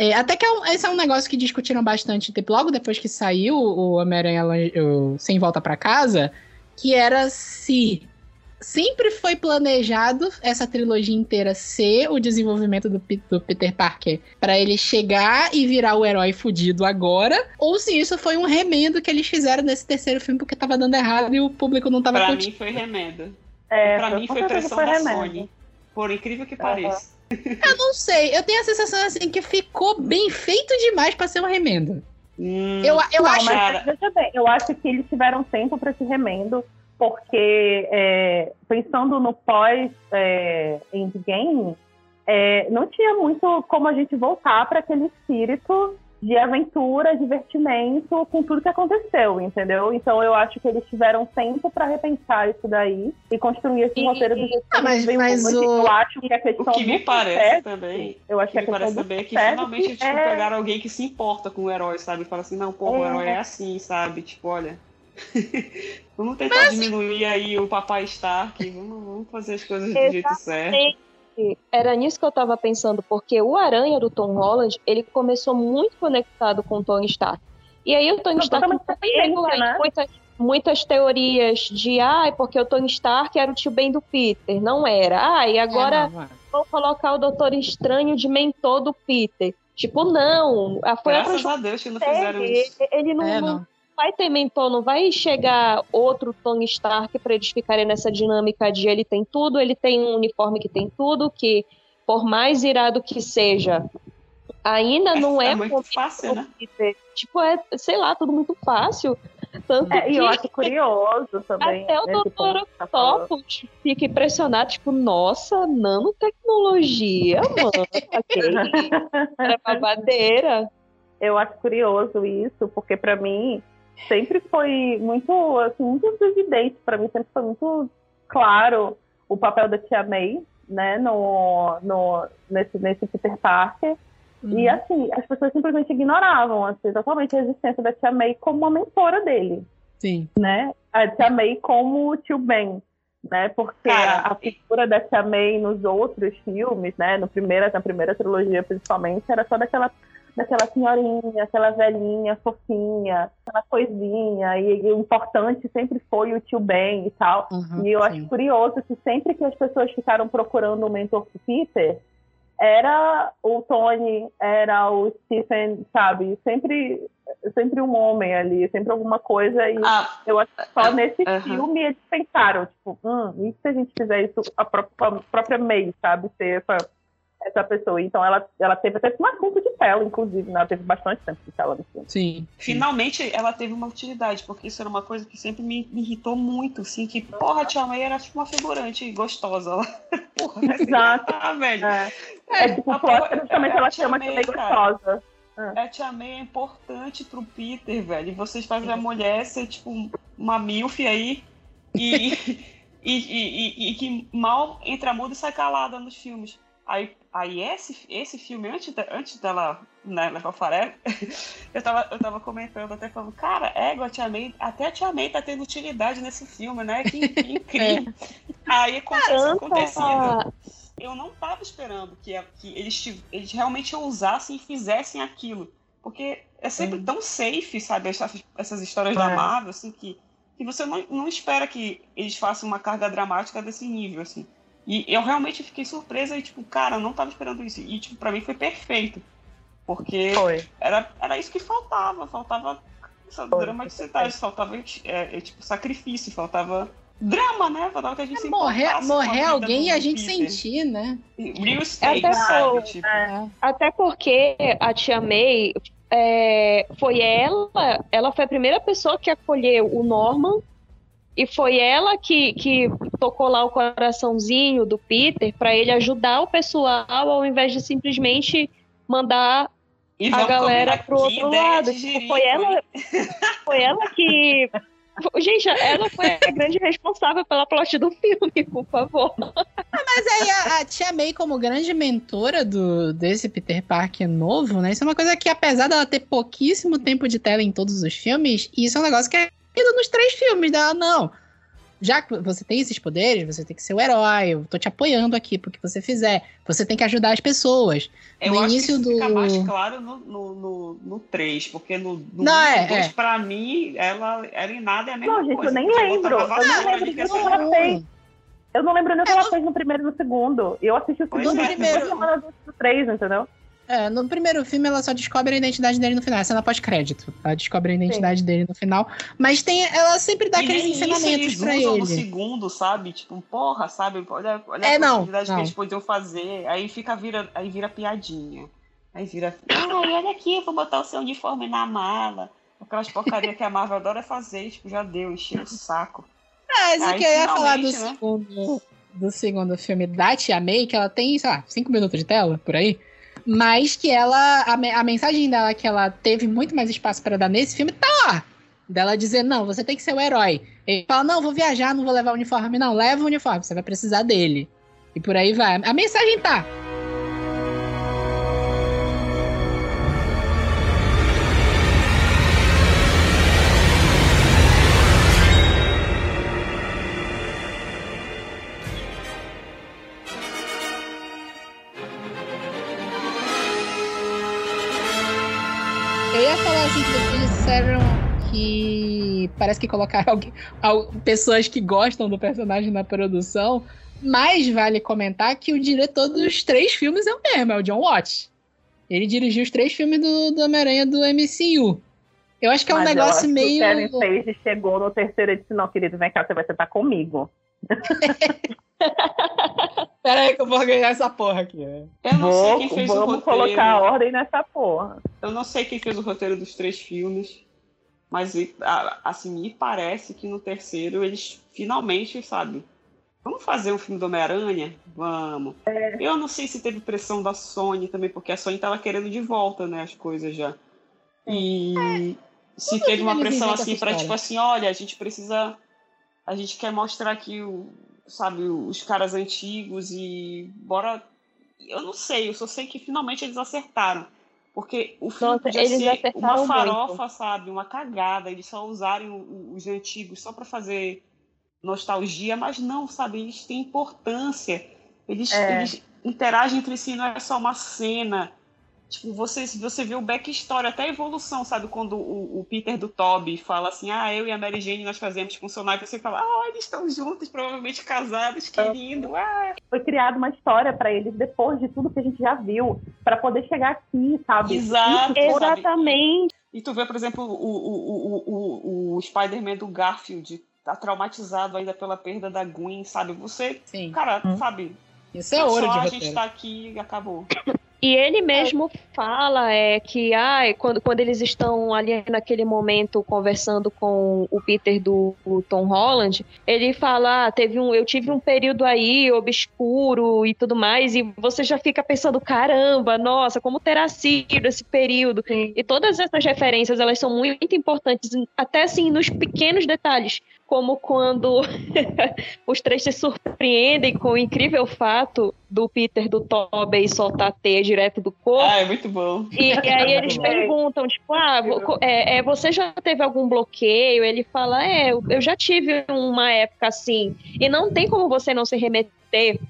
É, até que é um- esse é um negócio que discutiram bastante tipo, logo depois que saiu o Homem-Aranha Sem Volta pra Casa, que era se sempre foi planejado essa trilogia inteira ser o desenvolvimento do, do Peter Parker pra ele chegar e virar o herói fudido agora, ou se isso foi um remendo que eles fizeram nesse terceiro filme porque tava dando errado e o público não tava Pra curtindo. mim foi remenda. É, pra mim foi pressão foi da remédio. Sony. Por incrível que pareça. Eu não sei, eu tenho a sensação assim que ficou bem feito demais pra ser um remendo. Hum, Eu, eu não, acho. mas veja bem, eu acho que eles tiveram tempo para esse remendo, porque é, pensando no pós é, Endgame, é, não tinha muito como a gente voltar para aquele espírito de aventura, divertimento com tudo que aconteceu, entendeu? Então eu acho que eles tiveram tempo para repensar isso daí e construir esse E- roteiro do jeito que Ah, mas- mas o- Eu acho que a O questão que me parece sucesso- também. eu O acho que que me parece também é que finalmente tipo, é- pegaram alguém que se importa com o herói, sabe? Fala assim, não, pô, o É. herói é assim, sabe? Tipo, olha. vamos tentar diminuir aí o papai Stark, vamos, vamos fazer as coisas do jeito certo. Era nisso que eu tava pensando, porque o Aranha do Tom Holland, ele começou muito conectado com o Tony Stark. E aí o Tony Stark totalmente pego dependente, aí né? muitas, muitas teorias de, ai, porque o Tony Stark era o tio Ben do Peter. Não era. Ah, e agora É, não, não. vão colocar o Doutor Estranho de mentor do Peter. Tipo, não. Ah, Foi Graças outra a Deus que não fizeram série. isso. Ele não, É, não não. Vai ter mentor, não vai chegar outro Tony Stark para eles ficarem nessa dinâmica de ele tem tudo, ele tem um uniforme que tem tudo, que por mais irado que seja, ainda não é, é muito fácil, né? Tipo, é, sei lá, tudo muito fácil. Tanto É, e eu que acho curioso também. Até o Doutor ponto que você tá. Octopus fica impressionado, tipo, nossa, nanotecnologia, mano. ok. Era babadeira. eu acho curioso isso, porque pra mim sempre foi muito, assim, muito evidente, pra mim sempre foi muito claro o papel da Tia May, né, no, no, nesse, nesse Peter Parker. Uhum. E assim, as pessoas simplesmente ignoravam assim, totalmente a existência da Tia May como uma mentora dele, Sim. né? A Tia May como o tio Ben, né? Porque Cara, a, a figura da Tia May nos outros filmes, né? No primeira, na primeira trilogia principalmente, era só daquela daquela senhorinha, aquela velhinha fofinha, aquela coisinha, e, e o importante sempre foi o tio Ben e tal. Uhum, E eu sim. acho curioso que sempre que as pessoas ficaram procurando um mentor pro Peter, era o Tony, era o Stephen, sabe? Sempre, sempre um homem ali, sempre alguma coisa. E Ah, eu acho que só nesse aham. filme eles pensaram, tipo, hum, e se a gente fizer isso a própria, a própria May, sabe? Ser essa, essa pessoa. Então ela, ela teve até um assunto de tela, inclusive, né? Ela teve bastante tempo de tela no filme. Sim. finalmente ela teve uma utilidade, porque isso era uma coisa que sempre me, me irritou muito, assim, que, porra, a Tia May era tipo uma figurante gostosa lá. Porra, né? Exato. Ah, velho. É, é tipo, a o plot, porra- justamente é, ela chama Tia que May, é cara. gostosa. A Tia May é importante pro Peter, velho. E vocês fazem a mulher ser, tipo, uma milf aí e, e, e, e- e que mal entra muda e sai calada nos filmes. Aí, aí esse, esse filme, antes, da- antes dela né, levar faré, eu tava, eu tava comentando até falando, cara, égua, a Tia May, até a Tia May tá tendo utilidade nesse filme, né? Que, que incrível. Aí acontece acontecido eu não tava esperando que, que eles, eles realmente ousassem e fizessem aquilo. Porque é sempre tão safe, sabe? Essas, essas histórias da É. Marvel, assim, que, que você não, não espera que eles façam uma carga dramática desse nível, assim. E eu realmente fiquei surpresa e, tipo, cara, eu não tava esperando isso. E, tipo, pra mim foi perfeito. Porque Foi. era, era isso que faltava. Faltava essa Foi, dramaticidade, faltava, é, é, tipo, sacrifício, faltava drama, né? Faltava que a gente se Morrer, morrer alguém e a gente Peter. sentir, né? Real Até stakes, sabe? foi, Tipo, É. Até porque a tia May é, foi ela, ela foi a primeira pessoa que acolheu o Norman e foi ela que, que tocou lá o coraçãozinho do Peter para ele ajudar o pessoal ao invés de simplesmente mandar e a galera pro outro lado. Tipo, foi ela, foi ela que Gente, ela foi a grande responsável pela plot do filme, por favor. Mas aí a, a Tia May, como grande mentora do, desse Peter Parker novo, né? Isso é uma coisa que, apesar dela ter pouquíssimo tempo de tela em todos os filmes, isso é um negócio que é ido nos três filmes dela, não. Já que você tem esses poderes, você tem que ser o herói, eu tô te apoiando aqui pro que você fizer. Você tem que ajudar as pessoas. Eu no acho início que isso fica do- mais claro no, no, no, no 3, porque no, no Não, é, 2, é. pra mim, ela, ela em nada é a mesma Não, gente, coisa. eu nem porque lembro. Eu nem vassoura lembro saber. ela fez. Eu não lembro nem o que ela fez no primeiro e no segundo. Eu assisti o segundo é. e duas semanas do três, entendeu? É, no primeiro filme ela só descobre a identidade dele no final, é cena pós-crédito. Ela descobre a identidade dele no final. Mas tem, ela sempre dá E aqueles isso ensinamentos usam ele. no segundo, sabe? Tipo, porra, sabe? Olha, olha É, a não, possibilidade que não. eles podiam fazer. Aí fica, vira, aí vira piadinha. Aí vira, ai, olha aqui, eu vou botar o seu uniforme na mala. Aquelas porcaria que a Marvel adora fazer, tipo, já deu, encheu o saco. Mas o Aí, que eu ia falar do finalmente, né? segundo, do segundo filme da Tia May, que ela tem, sei lá, cinco minutos de tela, por aí. Mas que ela, a, a mensagem dela que ela teve muito mais espaço pra dar nesse filme, tá lá. Dela dizer, não, você tem que ser o herói. Ele fala, não, vou viajar, não vou levar o uniforme. Não, leva o uniforme, você vai precisar dele. E por aí vai. A mensagem tá. Que parece que colocaram alguém, al- pessoas que gostam do personagem na produção, mas vale comentar que o diretor dos três filmes é o mesmo, é o John Watts. Ele dirigiu os três filmes do, do Homem-Aranha do MCU. Eu acho que é um Mas eu negócio acho que meio. O Kevin Feige chegou no terceiro e disse: Não, querido, vem cá, você vai sentar comigo. Pera aí que eu vou ganhar essa porra aqui. né? Eu não sei Vou, quem fez o vamos roteiro. colocar ordem nessa porra. Eu não sei quem fez o roteiro dos três filmes, mas assim, me parece que no terceiro eles finalmente, sabe? Vamos fazer um filme do Homem-Aranha? Vamos. Eu não sei se teve pressão da Sony também, porque a Sony tava querendo de volta, né, as coisas já. E se teve uma pressão inventam assim história. tipo assim, olha, a gente precisa. A gente quer mostrar aqui o, sabe, os caras antigos e bora. Eu não sei, eu só sei que finalmente eles acertaram. Porque o filme Nossa, podia eles ser uma muito. farofa, sabe? Uma cagada. Eles só usarem os antigos só pra fazer nostalgia, mas não, sabe? Eles têm importância. Eles, É. eles interagem entre si, não é só uma cena. Tipo, você, você vê o backstory, até a evolução, sabe? Quando o, o Peter do Toby fala assim, ah, eu e a Mary Jane nós fazemos funcionar, e você fala, ah, eles estão juntos, provavelmente casados, que lindo, ah. Foi criada uma história pra eles depois de tudo que a gente já viu, pra poder chegar aqui, sabe? Exato. Isso, sabe? Exatamente. E tu vê, por exemplo, o, o, o, o, o Spider-Man do Garfield, tá traumatizado ainda pela perda da Gwen, sabe? Você, Sim. cara, Hum. sabe? Isso é ouro só de a roteiro. gente tá aqui e acabou. E ele mesmo fala é, que ah, quando, quando eles estão ali naquele momento conversando com o Peter do o Tom Holland, ele fala: ah, teve um, eu tive um período aí obscuro e tudo mais, e você já fica pensando: caramba, nossa, como terá sido esse período? E todas essas referências elas são muito importantes, até assim nos pequenos detalhes, como quando os três se surpreendem com o incrível fato do Peter do Tobey soltar a teia direto do corpo. Ah, é muito bom. E, e aí eles É. perguntam, tipo, ah, é, é, você já teve algum bloqueio? Ele fala, é, eu- já tive uma época assim. E não tem como você não se remeter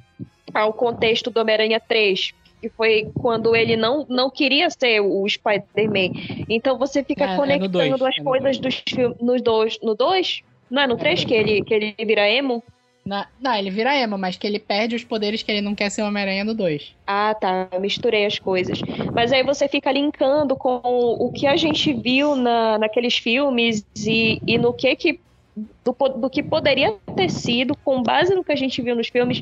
ao contexto do Homem-Aranha 3, que foi quando ele não, não queria ser o Spider-Man. Então você fica É, é no conectando dois, as é no coisas dos filmes nos dois. No 2? Não é no 3 que ele, que ele vira emo? Na- não, ele vira emo, mas que ele perde os poderes que ele não quer ser Homem-Aranha no 2. Ah, tá. Eu misturei as coisas. Mas aí você fica linkando com o que a gente viu na, naqueles filmes e, e no que que. Do, do que poderia ter sido, com base no que a gente viu nos filmes,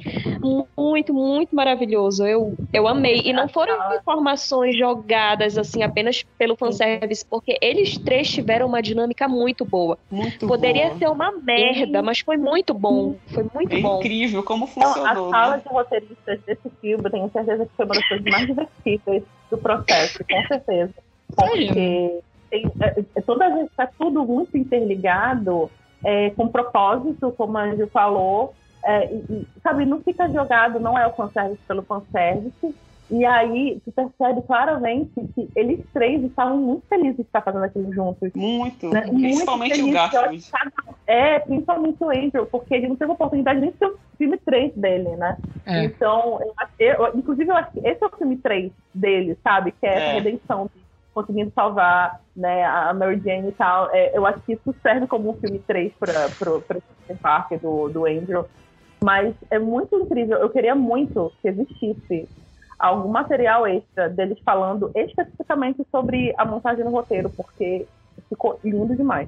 muito, muito maravilhoso. Eu, eu amei. E não foram informações jogadas assim apenas pelo fanservice, porque eles três tiveram uma dinâmica muito boa. Muito Poderia boa. ser uma merda, mas foi muito bom. Foi muito É bom. incrível como Então, a funcionou. sala né? de roteiristas desse filme, eu tenho certeza que foi uma das coisas mais divertidas do processo, com certeza. Porque tem, é, é, toda vez está tudo muito interligado, é, com propósito, como a Anjo falou, é, e, sabe, não fica jogado, não é o fanservice pelo fanservice, e aí tu percebe claramente que eles três estavam muito felizes de estar fazendo aquilo juntos. Muito. Né? Principalmente Muito o Garfield. É, principalmente o Andrew, porque ele não teve oportunidade nem de ter o filme 3 dele, né? É. Então, eu, eu- inclusive, eu acho que esse é o filme 3 dele, sabe? Que é É. redenção de conseguindo salvar né, a Mary Jane e tal. É, eu acho que isso serve como um filme 3 para o Parker do, do Andrew. Mas é muito incrível. Eu queria muito que existisse algum material extra deles falando especificamente sobre a montagem no roteiro, porque ficou lindo demais.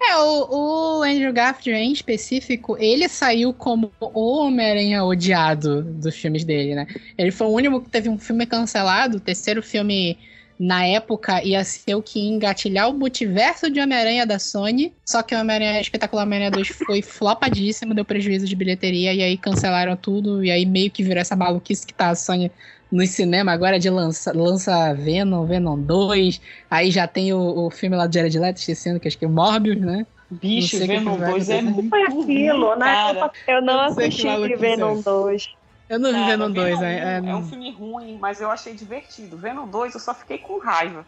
É, o, o Andrew Garfield em específico, ele saiu como o Homem-Aranha odiado dos filmes dele, né? Ele foi o único que teve um filme cancelado, o terceiro filme na época ia ser o que ia engatilhar o multiverso de Homem-Aranha da Sony. Só que o Homem-Aranha Espetacular Homem-Aranha 2 foi flopadíssimo, deu prejuízo de bilheteria, e aí cancelaram tudo, e aí meio que virou essa maluquice que tá a Sony no cinema agora de lança, lança Venom, Venom 2, aí já tem o, o filme lá do Jared Leto, esquecendo que acho que é o Morbius, né? Bicho, Venom 2 é muito Foi aquilo, né? Eu não, Não sei que assisti Venom essa. 2. Eu não vi Cara, Venom 2, Venom é, é, 1 é não- um filme ruim, mas eu achei divertido. Venom 2 eu só fiquei com raiva.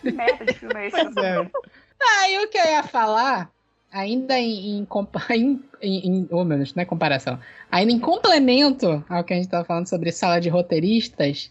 Que merda de filme é esse? É. Ah, e o que eu ia falar, ainda em, em, em, em, oh, meu Deus, não é comparação. Ainda em complemento ao que a gente estava falando sobre sala de roteiristas,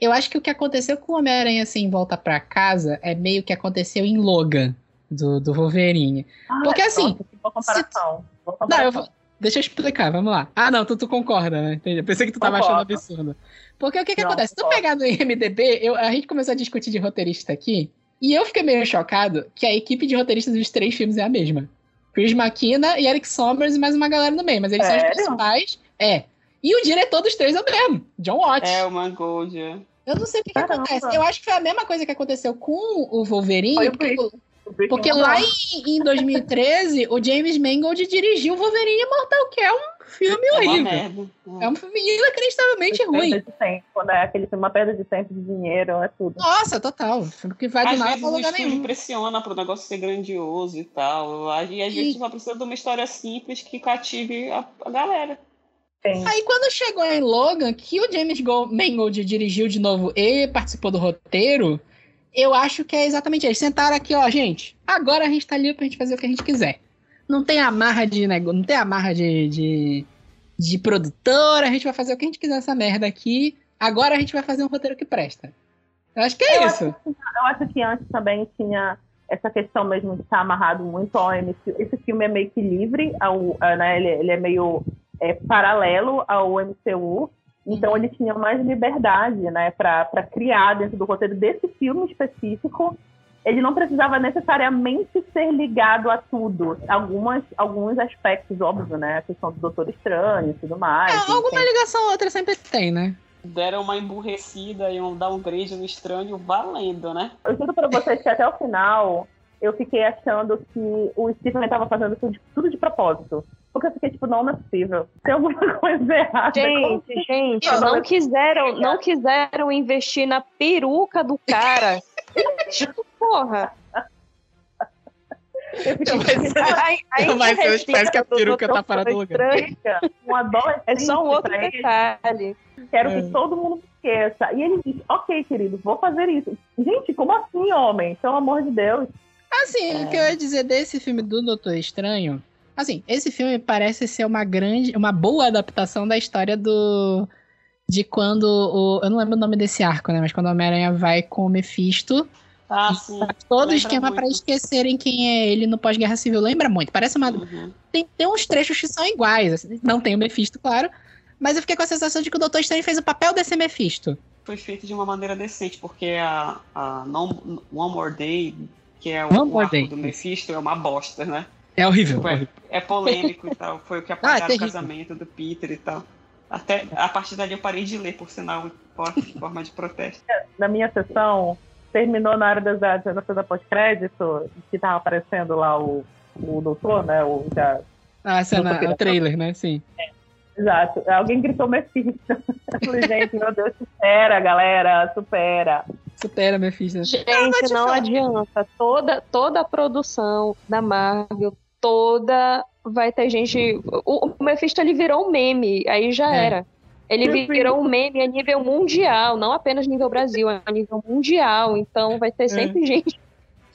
eu acho que o que aconteceu com o Homem-Aranha assim, volta pra casa é meio que aconteceu em Logan, do, do Wolverine. Ah, Porque, assim, comparação. Boa Não, eu vou... Deixa eu explicar, vamos lá. Ah, não, tu, tu concorda, né? Entendi. Eu pensei que tu tava achando Concordo. absurdo. Porque o que que Não, acontece? Se tu pegar no IMDB, eu, a gente começou a discutir de roteirista aqui, e eu fiquei meio chocado que a equipe de roteiristas dos três filmes é a mesma. Chris McKenna e Eric Sommers e mais uma galera no meio, mas eles são os Sério? principais. É. E o diretor dos três é o mesmo, John Watts. É, o Mangold. é. Eu não sei o que, que acontece. Eu acho que foi a mesma coisa que aconteceu com o Wolverine, Foi o porque. O porque lá em, em 2013, o James Mangold dirigiu Wolverine Mortal, que é um filme É uma horrível. É um filme inacreditavelmente ruim. Perda de tempo, né? Aquele filme, uma perda de tempo, de dinheiro, é tudo. Nossa, total. Filme que vai do Às nada vezes pra o lugar nenhum. pressiona pro negócio ser grandioso e tal. E às E- vezes só precisa de uma história simples que cative a, a galera. Tem. Aí quando chegou em Logan, que o James Go- Mangold dirigiu de novo e participou do roteiro, eu acho que é exatamente isso. Eles sentaram aqui, ó, gente. Agora a gente tá livre pra gente fazer o que a gente quiser. Não tem amarra de negócio, não tem amarra de, de, de produtora, a gente vai fazer o que a gente quiser nessa merda aqui. Agora a gente vai fazer um roteiro que presta. Eu acho que é Eu isso. Eu acho que antes também tinha essa questão mesmo de estar amarrado muito ao MCU. Esse filme é meio que livre, ao, ah, né? ele, ele é meio é, paralelo ao MCU. Então ele tinha mais liberdade, né, para criar dentro do roteiro desse filme específico. Ele não precisava necessariamente ser ligado a tudo. Algumas, alguns aspectos, óbvio, né? A questão do Doutor Estranho e tudo mais. É, alguma Tem- ligação ou outra sempre tem, né? Deram uma emburrecida e um downgrade no estranho valendo, né? Eu juro pra vocês que até o final eu fiquei achando que o Stephen estava fazendo tudo de, tudo de propósito. Porque eu fiquei tipo, não, não é possível. Tem alguma coisa errada. Como Gente, gente, Não, não quiseram, não quiseram investir na peruca do cara. Tipo, porra. eu fiquei Mas- Aí, aí Mas espero que a peruca tá fora do lugar. Um adolescente É só um outro detalhe. quero É. que todo mundo me esqueça. E ele disse, ok, querido, vou fazer isso. Gente, como assim, homem? Pelo amor de Deus. Assim, É. o que eu ia dizer desse filme do Doutor Estranho. Assim, esse filme parece ser uma grande, uma boa adaptação da história do. De quando o. Eu não lembro o nome desse arco, né? Mas quando o Homem-Aranha vai com o Mephisto. Ah, sim. Todo esquema pra muito. esquecerem quem é ele no pós-guerra civil. Lembra muito. Parece uma. Uhum. Tem, tem uns trechos que são iguais. assim. Não tem o Mephisto, claro. Mas eu fiquei com a sensação de que o Doutor Estranho fez o papel desse Mephisto. Foi feito de uma maneira decente, porque a, a One More Day, que é o, o arco Day. do Mephisto, é uma bosta, né? É horrível. Foi- horrível. É polêmico e tal. Foi o que apagaram o terrível. casamento do Peter e tal. Até a partir dali eu parei de ler, por sinal, por forma de protesto. Na minha sessão, terminou na hora das cenas da pós-crédito, que tava aparecendo lá o, o doutor, né? O, já, Ah, a cena, o trailer, né? Sim. Exato. Alguém gritou Mephisto. Eu falei, gente, meu Deus, supera, galera, supera. Supera Mephisto. Gente, te não adianta. Toda, toda a produção da Marvel, toda vai ter gente. O, o Mephisto ele virou um meme, aí já É. era. Ele virou um meme a nível mundial, não apenas nível Brasil, a nível mundial. Então vai ter sempre gente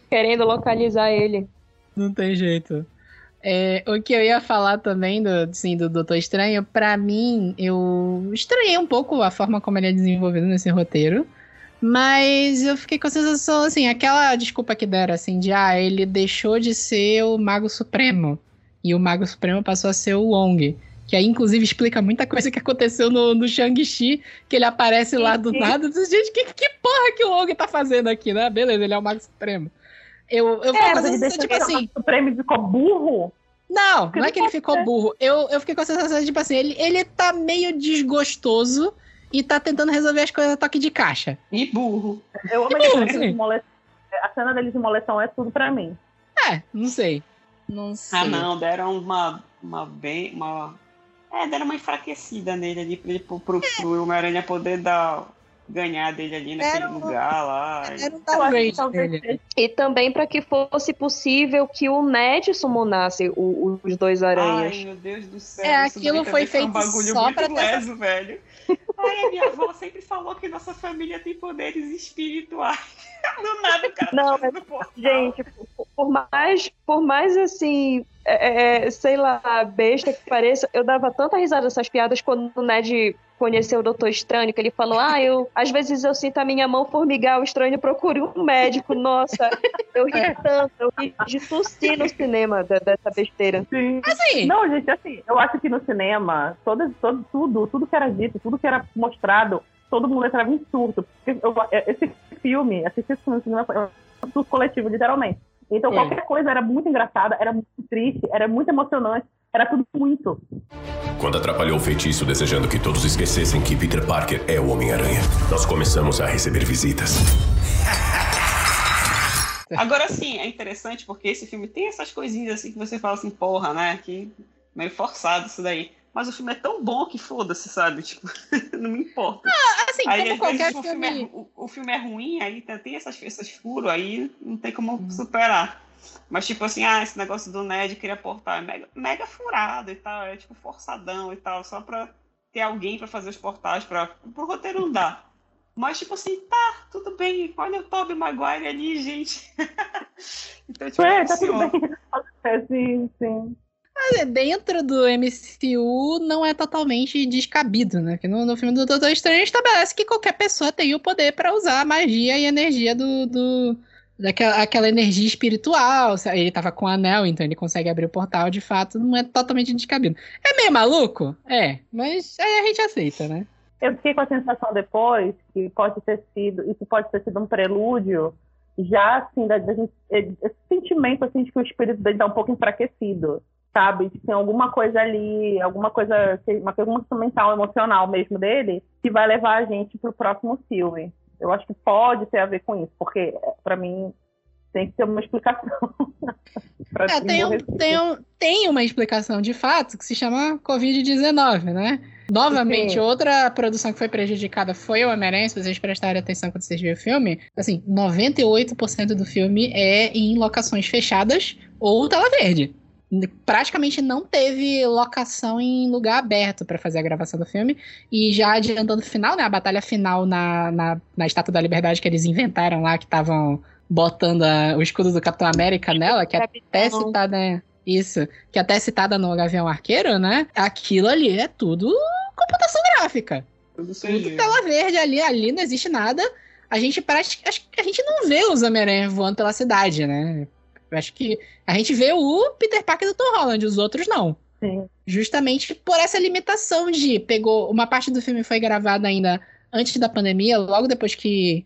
querendo localizar ele. Não tem jeito. É, o que eu ia falar também do, assim, do Doutor Estranho, pra mim, eu estranhei um pouco a forma como ele é desenvolvido nesse roteiro. Mas eu fiquei com a sensação, assim, aquela desculpa que deram, assim, de ah, ele deixou de ser o Mago Supremo. E o Mago Supremo passou a ser o Wong. Que aí, inclusive, explica muita coisa que aconteceu no, no Shang-Chi, que ele aparece lá do nada. Gente, que, que porra que o Wong tá fazendo aqui, né? Beleza, ele é o Mago Supremo. Eu, eu É, mas a ele tipo assim, assim. o prêmio ficou burro. Não, Porque não é que ele ficou ser. burro. Eu, eu fiquei com a sensação de, tipo assim, ele, ele tá meio desgostoso e tá tentando resolver as coisas a toque de caixa. E burro. Eu amo burro, a cena sim. de moleção. A cena dele de moleção é tudo pra mim. É, não sei. Não sei. Ah, não, deram uma, uma bem. Uma... É, deram uma enfraquecida nele ali pra ele, pro, pro, pro Homem-Aranha poder dar, ganhar dele ali naquele Era um- lugar lá. Era um Eu acho que downgrade talvez E também para que fosse possível que o Ned summonasse o- os dois aranhas. Ai, meu Deus do céu. É, aquilo foi também um feito bagulho só muito pra ter leso, velho. A minha avó sempre falou que nossa família tem poderes espirituais. Do nada, o cara tá Não, fazendo portal. Gente, por, por mais, por mais assim, é, é, sei lá, besta que pareça, eu dava tanta risada dessas piadas quando o Ned conheceu o Doutor Estranho, que ele falou, ah, eu, às vezes eu sinto a minha mão formigar, o estranho procure um médico. Nossa, eu ri É. tanto, eu ri de tossir no cinema da- dessa besteira. Sim. Assim, Não, gente, assim, eu acho que no cinema, todo, todo, tudo, tudo que era dito, tudo que era mostrado, todo mundo entrava em surto. Porque eu- esse filme, assistir esse filme no cinema foi um surto coletivo, literalmente. Então Foi. qualquer coisa era muito engraçada, era muito triste, era muito emocionante, era tudo muito. Quando atrapalhou o feitiço desejando que todos esquecessem que Peter Parker é o Homem-Aranha, nós começamos a receber visitas. Agora sim, é interessante porque esse filme tem essas coisinhas assim que você fala assim, porra, né? Que meio forçado isso daí. Mas o filme é tão bom que foda-se, sabe? Tipo, não me importa. assim, aí, como qualquer vezes, o filme, filme. é, o, o filme é ruim, aí tem- tem essas, esses furos, aí não tem como superar. Mas, tipo assim, ah, esse negócio do Ned queria portar é mega, mega furado e tal, é tipo forçadão e tal, só pra ter alguém pra fazer os portais, pra, pro roteiro andar. Mas, tipo assim, tá, tudo bem, olha o Tobey Maguire ali, gente. então, tipo, É, tá tudo bem. É, sim, sim. Mas dentro do MCU não é totalmente descabido, né? Porque no, no filme do Doutor Estranho estabelece que qualquer pessoa tem o poder pra usar a magia e energia do. do daquela aquela energia espiritual. Ele tava com o anel, então ele consegue abrir o portal, de fato, não é totalmente descabido. É meio maluco? É, mas aí a gente aceita, né? Eu fiquei com a sensação depois que pode ter sido, isso pode ter sido um prelúdio, já assim, da, da gente, esse sentimento assim, de que o espírito dele tá um pouco enfraquecido, sabe? Que tem alguma coisa ali, alguma coisa, uma coisa mental, emocional mesmo dele, que vai levar a gente pro próximo filme. Eu acho que pode ter a ver com isso, porque pra mim tem que ter uma explicação. É, tem, um- tem, um- tem uma explicação de fato que se chama Covid-19, né? Novamente, Sim. outra produção que foi prejudicada foi o Homem-Aranha, se vocês prestarem atenção quando vocês verem o filme. Assim, 98% do filme é em locações fechadas ou tela verde. Praticamente não teve locação em lugar aberto para fazer a gravação do filme. E já adiantando o final, né? A batalha final na, na, na Estátua da Liberdade que eles inventaram lá, que estavam botando a- o escudo do Capitão América nela, que é até citada. Isso. Que até é citada no Gavião Arqueiro, né? Aquilo ali é tudo computação gráfica. Tudo Tudo tela verde ali, ali não existe nada. A gente parece. Acho que a gente não vê os Homem-Aranha voando pela cidade, né? Eu acho que a gente vê o Peter Parker do Tom Holland, os outros não. Sim. Justamente por essa limitação de pegou. Uma parte do filme foi gravada ainda antes da pandemia, logo depois que,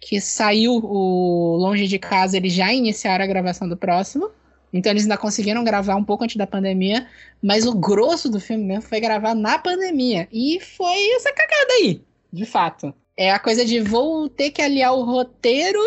que saiu o Longe de Casa, eles já iniciaram a gravação do próximo. Então eles ainda conseguiram gravar um pouco antes da pandemia, mas o grosso do filme mesmo foi gravar na pandemia. E foi essa cagada aí, de fato. É a coisa de vou ter que aliar o roteiro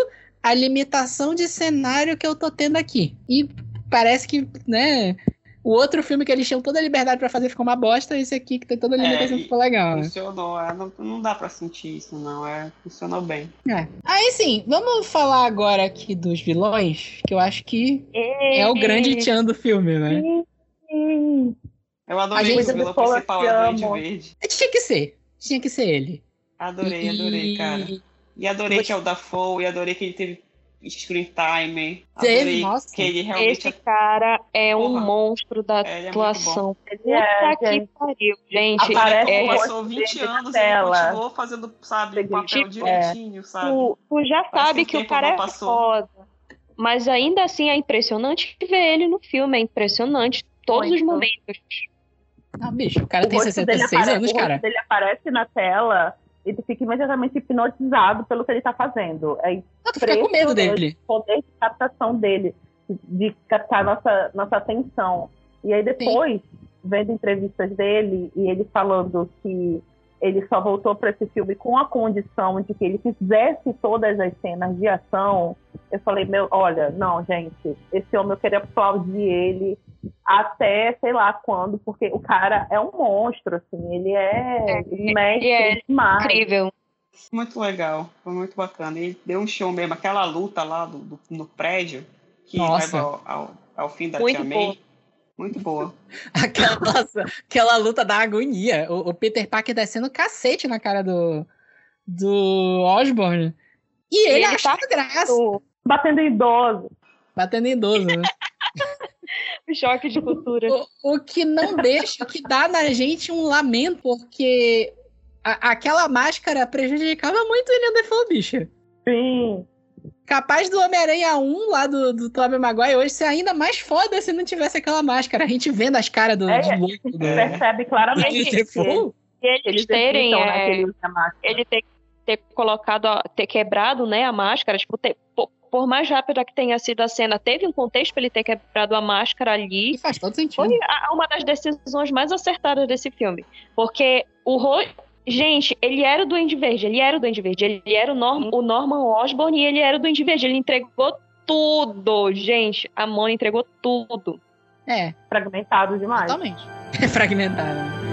à limitação de cenário que eu tô tendo aqui. E parece que, né, o outro filme que eles tinham toda a liberdade pra fazer ficou uma bosta, esse aqui que tem toda a limitação e- ficou legal. né? Funcionou, é, não, não dá pra sentir isso, não. É, funcionou bem. É. Aí sim, vamos falar agora aqui dos vilões, que eu acho que é o grande tchan do filme, né? Eu A adorei o vilão principal é amam. Verde. Tinha que ser. Tinha que ser ele. Adorei, adorei, E- cara. E adorei que é o Dafoe, e adorei que ele teve screen time. Teve, Adorei nossa. que ele realmente Esse cara é um Porra. monstro da É, é atuação. Ele é, Puta que gente. pariu, gente. Aparece é- passou rosto 20 dele na anos e continuou fazendo, sabe, o papel Tipo, direitinho, sabe? Tu, tu já Parece sabe que que o cara é foda. Mas ainda assim é impressionante ver ele no filme. É impressionante. Todos os Muito. momentos. Não, bicho, o cara O tem rosto dele 66 apare- anos, o rosto cara. dele aparece na tela e tu fica imediatamente hipnotizado pelo que ele tá fazendo. É Ah, tu fica com medo dele. o poder de captação dele, de captar nossa, nossa atenção. E aí depois, vendo entrevistas dele e ele falando que ele só voltou para esse filme com a condição de que ele fizesse todas as cenas de ação, eu falei, meu, olha, não, gente, esse homem eu queria aplaudir ele até sei lá quando, porque o cara é um monstro, assim, ele é, É, mestre e é demais. Incrível. Muito legal, foi muito bacana. E deu um show mesmo, aquela luta lá do, do- no prédio, que Nossa. leva ao, ao, ao fim da Muito Tia. May. Muito boa. Aquela, nossa, aquela luta da agonia. O, o Peter Parker descendo cacete na cara do, do Osborne. E ele, ele achando tá- graça. O Batendo em idoso. Batendo em idoso, né? choque de cultura. O, o que não deixa, que dá na gente um lamento, porque a- aquela máscara prejudicava muito o William Defoe, bicho. Sim. Capaz do Homem-Aranha 1 lá do, do Tobey Maguire hoje ser ainda mais foda se não tivesse aquela máscara. A gente vendo as caras do, É, de louco do, é. Percebe do claramente que. E eles, terem. né, é, ele ele ter, ter colocado, a- ter quebrado, né, a máscara, tipo, ter- por, por mais rápida que tenha sido a cena, teve um contexto pra ele ter quebrado a máscara ali. E faz todo sentido. Foi a- uma das decisões mais acertadas desse filme. Porque o Ro... Gente, ele era o Duende Verde, ele era o Duende Verde, ele era o, Norm- o Norman Osborn e ele era o Duende Verde. Ele entregou tudo, gente. A Mona entregou tudo. É, Fragmentado demais. totalmente. É fragmentado.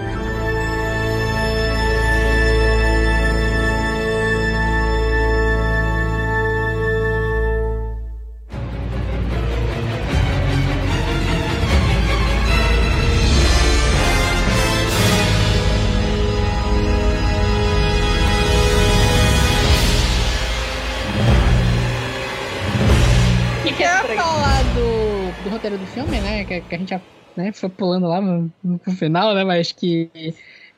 Quer falar do, do roteiro do filme, né? Que, que a gente já né, foi pulando lá no, no final, né? Mas que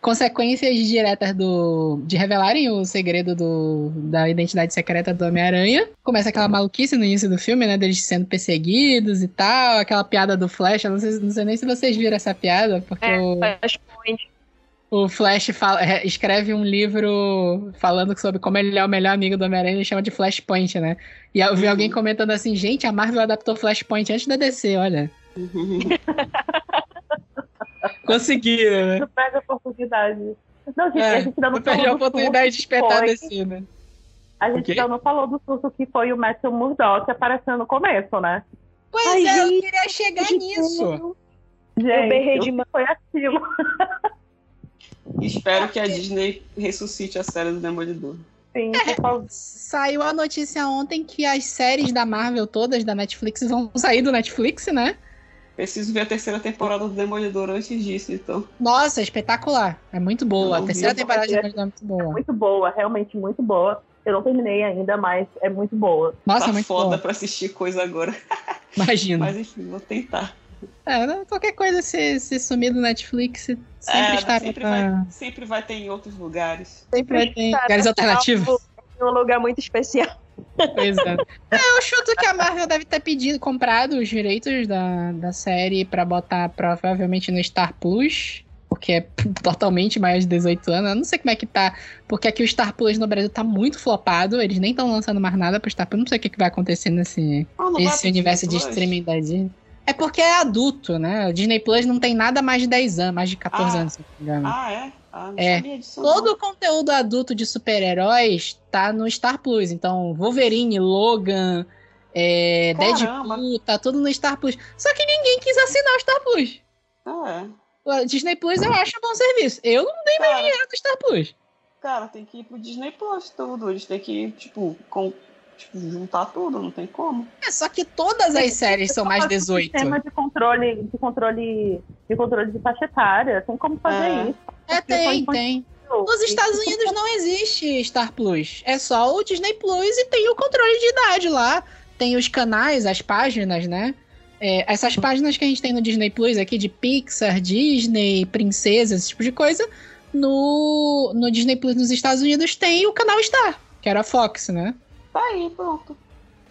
consequências diretas do, de revelarem o segredo do, da identidade secreta do Homem-Aranha. Começa aquela maluquice no início do filme, né? Deles sendo perseguidos e tal. Aquela piada do Flash. Eu não sei, não sei nem se vocês viram essa piada, porque É, o, Flashpoint. O Flash fala- é, escreve um livro falando sobre como ele é o melhor amigo do Homem-Aranha, ele chama de Flashpoint, né? E eu vi Uhum. alguém comentando assim, gente, a Marvel adaptou Flashpoint antes da DC, olha. Conseguiram, né? Não perde a oportunidade. Não, gente, É, a gente ainda não Eu a falou do oportunidade de espetar a foi. DC, né? A O gente ainda não falou do surto que foi o Matthew Murdock aparecendo no começo, né? Pois Ai, é, eu gente, queria chegar nisso. Gente, berrei o que demais. foi aquilo. Espero que a Disney ressuscite a série do Demolidor. Sim, favor. Saiu a notícia ontem que as séries da Marvel todas da Netflix vão sair do Netflix, né? Preciso ver a terceira temporada do Demolidor antes disso, então. Nossa, espetacular. É muito boa. A vi. terceira temporada de Demolidor é muito boa. Muito boa, realmente muito boa. Eu não terminei ainda, mas é muito boa. Nossa, tá muito foda boa. pra assistir coisa agora. Imagina. Mas enfim, vou tentar. É, não- qualquer coisa se, se sumir do Netflix, sempre É, está sempre, pra- vai, sempre vai ter em outros lugares. sempre vai ter Cara, lugares alternativos. Em um lugar muito especial. Pois é. É, eu chuto que a Marvel deve ter pedido, comprado os direitos da, da série pra botar provavelmente no Star Plus. Porque é totalmente mais de 18 anos. Eu não sei como é que tá. Porque aqui o Star Plus no Brasil tá muito flopado. Eles nem estão lançando mais nada pro Star Plus. Não sei o que, que vai acontecer nesse Ah, esse universo de streaming da Disney. É porque é adulto, né? O Disney Plus não tem nada mais de 10 anos, mais de 14 Ah. anos, se não me engano. Ah, é? Ah, não É. sabia disso. não. Todo o conteúdo adulto de super-heróis tá no Star Plus. Então, Wolverine, Logan, é, Caramba. Deadpool, tá tudo no Star Plus. Só que ninguém quis assinar o Star Plus. Ah, é. O Disney Plus eu acho um bom serviço. Eu não dei Cara, dinheiro no Star Plus. cara, tem que ir pro Disney Plus tudo. A gente tem que, tipo, com, tipo, juntar tudo, não tem como. É, só que todas as séries são mais 18. Sistema de controle, de controle, de controle de faixa etária. Tem como fazer É. isso. É, tem, tem. Nos Estados Unidos não existe Star Plus. É só o Disney Plus e tem o controle de idade lá. Tem os canais, as páginas, né? É, essas páginas que a gente tem no Disney Plus aqui de Pixar, Disney, Princesas, esse tipo de coisa. No, no Disney Plus nos Estados Unidos tem o canal Star, que era a Fox, né? Tá aí, pronto.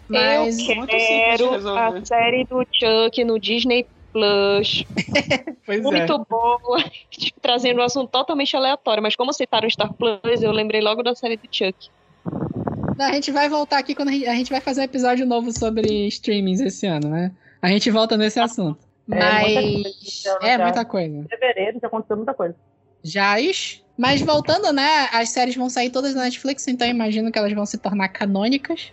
Mas eu quero a série do Chuck no Disney Plus. É. Muito boa. Tipo, Trazendo um assunto totalmente aleatório. Mas como citaram Star Plus, eu lembrei logo da série do Chuck. Não, a gente vai voltar aqui quando a gente, a gente vai fazer um episódio novo sobre streamings esse ano, né? A gente volta nesse assunto. É, muita coisa Mas esse ano é muita coisa. Em fevereiro já aconteceu muita coisa. Jaz. Mas voltando, né? As séries vão sair todas na Netflix, então eu imagino que elas vão se tornar canônicas.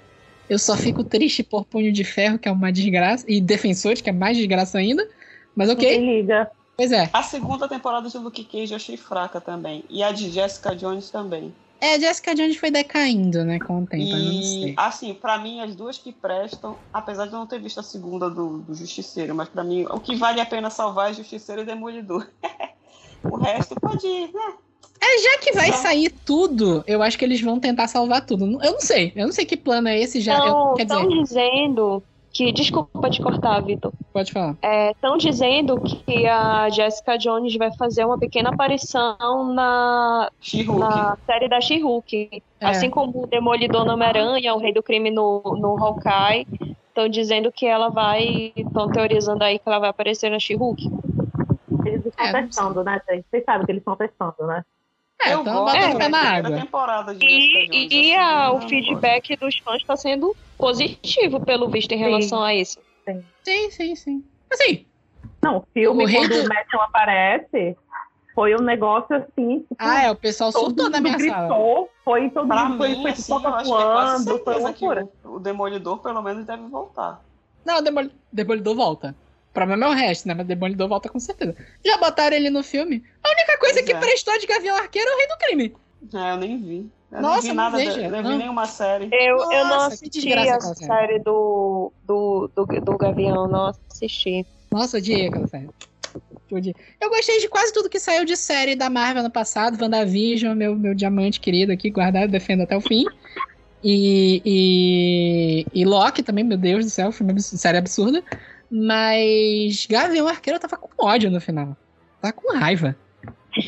Eu só fico triste por Punho de Ferro, que é uma desgraça, e Defensores, que é mais desgraça ainda. Mas ok, Ninguém liga. pois é. A segunda temporada de Luke Cage eu achei fraca também. E a de Jessica Jones também. É, Jessica Jones foi decaindo, né, com o tempo, eu não E, sei. assim, pra mim, as duas que prestam, apesar de eu não ter visto a segunda do, do Justiceiro, mas pra mim, o que vale a pena salvar é Justiceiro e Demolidor. o resto pode ir, né? É, já que vai Só- sair tudo, eu acho que eles vão tentar salvar tudo. Eu não sei, eu não sei que plano é esse já. estão dizer, dizendo que. Desculpa te cortar, Vitor. pode falar. Estão dizendo que a Jessica Jones vai fazer uma pequena aparição na, na série da She-Hulk. É. Assim como o Demolidor no Homem-Aranha, o Rei do Crime no, no Hawkeye. Estão dizendo que ela vai. Estão teorizando aí que ela vai aparecer na She-Hulk. Eles estão É, testando, né, gente? Vocês sabem que eles estão testando, né? É, eu gosto bota é, o pé na água. temporada de E, e a a- segunda, o feedback dos fãs está sendo positivo, pelo visto, em Sim. relação a isso. Sim, sim, sim. Assim, Não, o filme, O quando do- o Matthew aparece, foi um negócio assim, tipo, ah, é, o pessoal surtou na minha sala. gritou, foi todo Pra mundo foi, mim, foi assim, acho que é voando, foi loucura. o, o Demolidor, pelo menos, deve voltar. Não, o Demol- Demolidor volta. O problema é o resto, né? Mas Demolidor volta com certeza. Já botaram ele no filme. A única coisa Pois que é. prestou de Gavião Arqueiro é o Rei do Crime. É, eu nem vi. Eu Nossa, não vi nada, veja. eu não vi nenhuma série. Eu, eu não Nossa, que assisti a série. série do, do, do, do Gavião, não assisti. Nossa, odiei aquela série. Eu gostei de quase tudo que saiu de série da Marvel ano passado. WandaVision, meu, meu diamante querido aqui, guardado, defendo até o fim. E, e, e Loki também, meu Deus do céu, foi uma série absurda. Mas Gavião Arqueiro tava com ódio no final. Tava com raiva.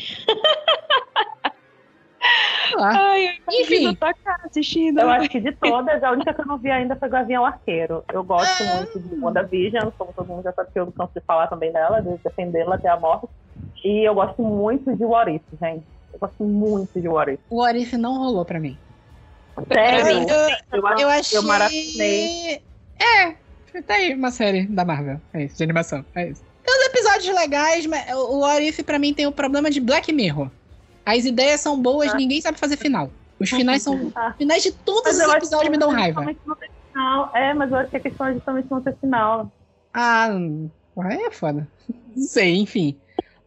Ai, eu Enfim. tá cara assistindo. Eu acho que de todas, a única que eu não vi ainda foi Gavião Arqueiro. Eu gosto Ah. muito de WandaVision, como todo mundo já sabe que eu canso de falar também dela, de defendê-la até a morte. E eu gosto muito de What If, gente. Eu gosto muito de What If. O Orif não rolou pra mim. Sério? Eu, Eu, eu achei. eu maratonei. É, tá aí uma série da Marvel. É isso, de animação. É isso. Tem uns episódios legais, mas o What If pra mim tem o problema de Black Mirror. As ideias são boas, Ah. ninguém sabe fazer final. Os finais são. Ah. Finais de todos os episódios que me dão raiva. final. É, mas eu acho que a questão é justamente não ter final. Ah, é foda. Não sei, enfim.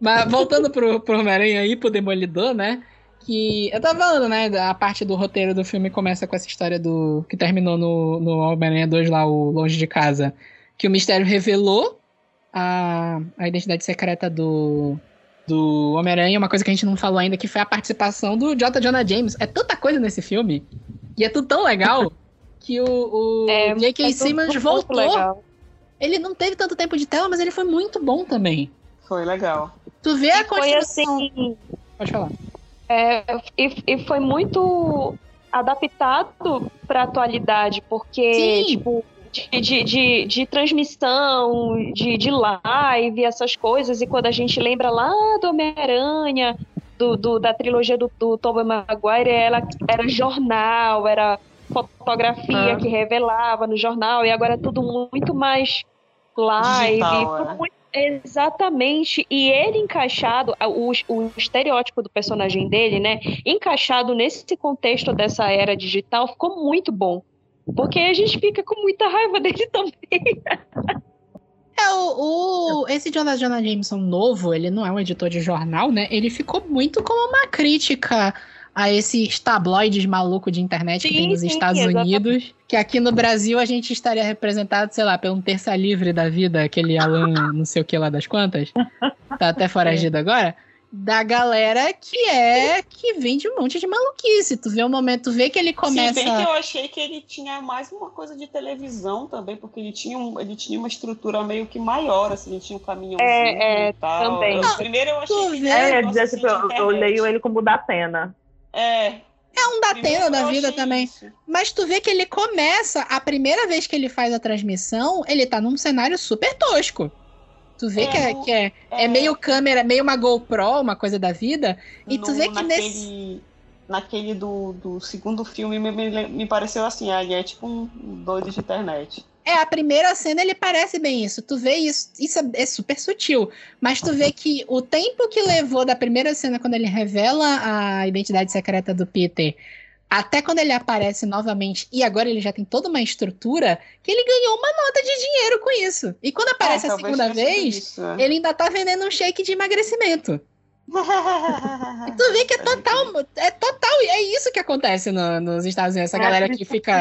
Mas voltando pro, pro Homem-Aranha aí, pro Demolidor, né? Que eu tava falando, né? A parte do roteiro do filme começa com essa história do. que terminou no, no Homem-Aranha 2 lá, o Longe de Casa. Que o mistério revelou a, a identidade secreta do. Do Homem-Aranha, uma coisa que a gente não falou ainda, que foi a participação do J. Jonah James. É tanta coisa nesse filme, e é tudo tão legal, que o, o É, J.K. é Simmons voltou ele não teve tanto tempo de tela, mas ele foi muito bom também. Foi legal. Tu vê a Foi construção. assim, Pode falar. É, e, e foi muito adaptado para a atualidade, porque, Sim. tipo, de, de, de, de transmissão, de, de live, essas coisas, e quando a gente lembra lá do Homem-Aranha, do, do- da trilogia do, do Tobey Maguire, ela era jornal, era fotografia Ah. que revelava no jornal, e agora é tudo muito mais live, Digital, tudo é. muito Exatamente. E ele encaixado, o, o estereótipo do personagem dele, né? Encaixado nesse contexto dessa era digital, ficou muito bom. Porque a gente fica com muita raiva dele também. É, o, o- esse Jonah, Jonah Jameson novo, ele não é um editor de jornal, né? Ele ficou muito como uma crítica a esses tabloides malucos de internet que Sim, tem nos sim, Estados exatamente. Unidos. Que aqui no Brasil a gente estaria representado, sei lá, pelo Terça Livre da vida, aquele Alan não sei o que lá das quantas. Tá até foragido agora. Da galera que é, que vende um monte de maluquice. Tu vê o momento, tu vê que ele começa... Se bem que eu achei que ele tinha mais uma coisa de televisão também, porque ele tinha, um, ele tinha uma estrutura meio que maior, assim, ele tinha um caminhãozinho É, é, e tal. também. Eu- primeiro eu achei tu que um É, assim tipo, eu, eu internet. leio ele como da pena. É. É um da primeiro tenda da vida também. isso. Mas tu vê que ele começa, a primeira vez que ele faz a transmissão, ele tá num cenário super tosco. Tu vê É, que, é, que é, é meio câmera, meio uma GoPro, uma coisa da vida. E tu no- vê que naquele, nesse. Naquele do, do segundo filme me, me, me pareceu assim, ele é tipo um doido de internet. É, a primeira cena ele parece bem isso. Tu vê isso, isso é, é super sutil. Mas tu vê que o tempo que levou da primeira cena, quando ele revela a identidade secreta do Peter, até quando ele aparece novamente, e agora ele já tem toda uma estrutura, que ele ganhou uma nota de dinheiro com isso. E quando aparece É, a segunda vez, isso, é. ele ainda tá vendendo um shake de emagrecimento. Tu vê que é total, é total, e é isso que acontece no- nos Estados Unidos. Essa É, galera que isso fica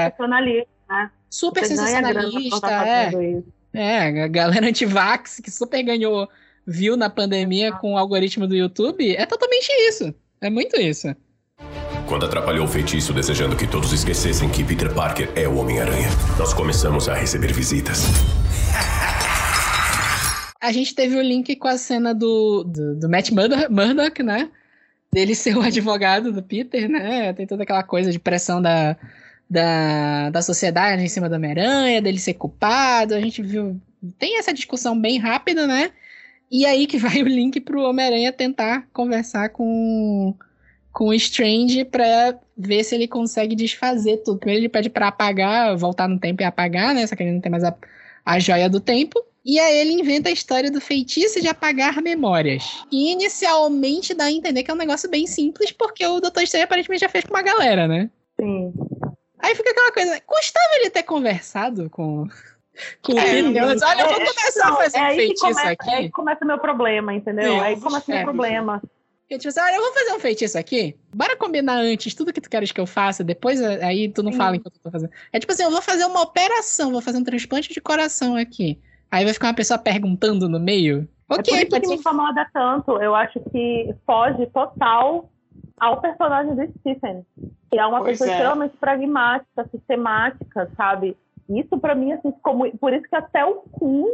né? Super Você pra sensacionalista, tá é. É, a galera anti-vax que super ganhou view na pandemia com o algoritmo do YouTube, é totalmente isso. É muito isso. Quando atrapalhou o feitiço desejando que todos esquecessem que Peter Parker é o Homem-Aranha, nós começamos a receber visitas. A gente teve o link com a cena do, do, do Matt Murdock, Murdock, né? Dele ser o advogado do Peter, né? Tem toda aquela coisa de pressão da, da, da sociedade em cima do Homem-Aranha, dele ser culpado. A gente viu. Tem essa discussão bem rápida, né? E aí que vai o link pro Homem-Aranha tentar conversar com, com o Strange pra ver se ele consegue desfazer tudo. Primeiro ele pede pra apagar, voltar no tempo e apagar, né? Só que ele não tem mais a, a joia do tempo. E aí ele inventa a história do feitiço de apagar memórias. E inicialmente dá a entender que é um negócio bem simples, porque o Dr. Estranho aparentemente já fez com uma galera, né? Sim. Aí fica aquela coisa, custava ele ter conversado com, com o É, antes? Olha, eu vou é, começar a não, fazer é um aí feitiço começa, aqui. É aí que começa o meu problema, entendeu? É, aí começa o meu é. problema. Eu, tipo assim, olha, eu vou fazer um feitiço aqui. Bora combinar antes tudo que tu queres que eu faça, depois eh, aí tu não Sim. fala enquanto eu tô fazendo. É tipo assim, eu vou fazer uma operação, vou fazer um transplante de coração aqui. Aí vai ficar uma pessoa perguntando no meio. É por Ok, isso que me incomoda tanto. Eu acho que foge total ao personagem do Stephen. Que é uma Pois pessoa é. extremamente pragmática, sistemática, sabe? Isso pra mim, assim, muito... Por isso que até o fim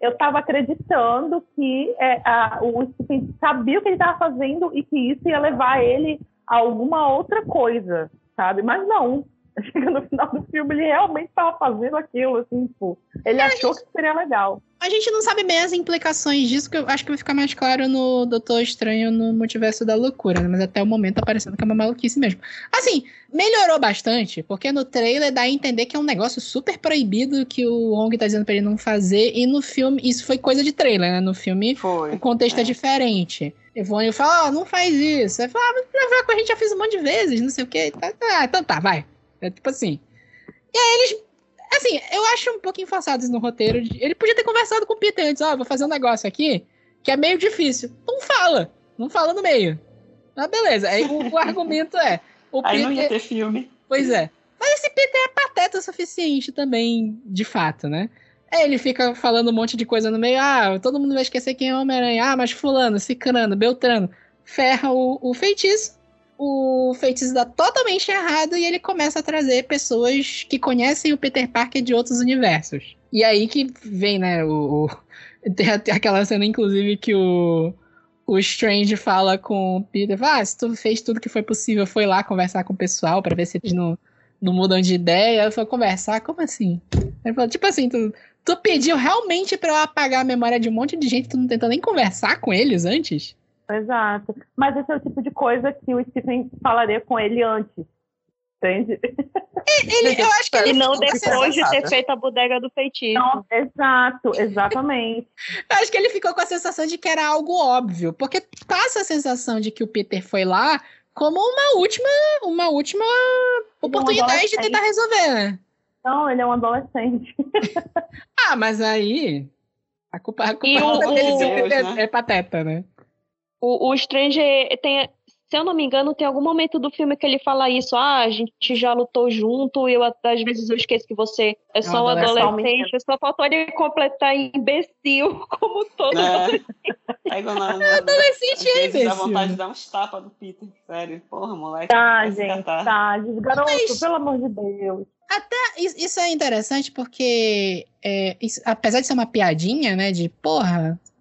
eu tava acreditando que é, a- o Stephen sabia o que ele tava fazendo e que isso ia levar ele a alguma outra coisa, sabe? Mas não. Chega no final do filme, ele realmente tava fazendo aquilo, assim, tipo... Ele achou que seria legal. A gente não sabe bem as implicações disso, que eu acho que vai ficar mais claro no Doutor Estranho no Multiverso da Loucura, né? Mas até o momento tá parecendo que é uma maluquice mesmo. Assim, melhorou bastante, porque no trailer dá a entender que é um negócio super proibido que o Wong tá dizendo pra ele não fazer, e no filme, isso foi coisa de trailer, né? No filme, Foi. o contexto é, É. diferente. Evônio fala, ó, não faz isso. Aí fala, ah, mas a gente já fez um monte de vezes, não sei o quê. Tá, tá, então tá, vai. É tipo assim. E aí eles. Assim, eu acho um pouquinho forçados no roteiro. de- ele podia ter conversado com o Peter antes, ó, vou fazer um negócio aqui que é meio difícil. Não fala. Não fala no meio. Mas beleza. Aí o, o argumento é. O Aí não ia Peter. ter filme. Pois é. Mas esse Peter é pateta o suficiente também, de fato, né? Aí ele fica falando um monte de coisa no meio. Ah, todo mundo vai esquecer quem é o Homem-Aranha. Ah, mas fulano, cicrano, beltrano. Ferra o, o feitiço. O feitiço dá totalmente errado e ele começa a trazer pessoas que conhecem o Peter Parker de outros universos. E aí que vem, né, o... o- tem aquela cena, inclusive, que o... O Strange fala com o Peter, ah, se tu fez tudo que foi possível, foi lá conversar com o pessoal pra ver se eles não, não mudam de ideia. Eu falei, conversar? Como assim? Ele falou, tipo assim, tu, tu pediu realmente pra eu apagar a memória de um monte de gente, tu não tentou nem conversar com eles antes? Exato. Mas esse é o tipo de coisa que o Stephen falaria com ele antes. Entende? Ele, eu acho que ele E não depois de ter feito a bodega do feitiço. Não, exato, exatamente. Eu acho que ele ficou com a sensação de que era algo óbvio, porque passa a sensação de que o Peter foi lá como uma última, uma última oportunidade de tentar resolver, né? Não, ele é um adolescente. Ah, mas aí a culpa, a culpa E o- é dele se o Deus, né? é pateta, né? O, o Stranger tem. Se eu não me engano, tem algum momento do filme que ele fala isso. Ah, a gente já lutou junto, e eu às vezes eu esqueço que você é só um adolescente. adolescente. Só faltou ele completar imbecil, como todo É. Quando não, Adolescente é vezes dá imbecil. vontade de dar uns tapas do Peter. Sério. Porra, moleque. Tá, gente, catar. tá. Garoto, Mas- pelo amor de Deus. Isso isso é interessante porque, é, isso- apesar de ser uma piadinha, né? De porra, por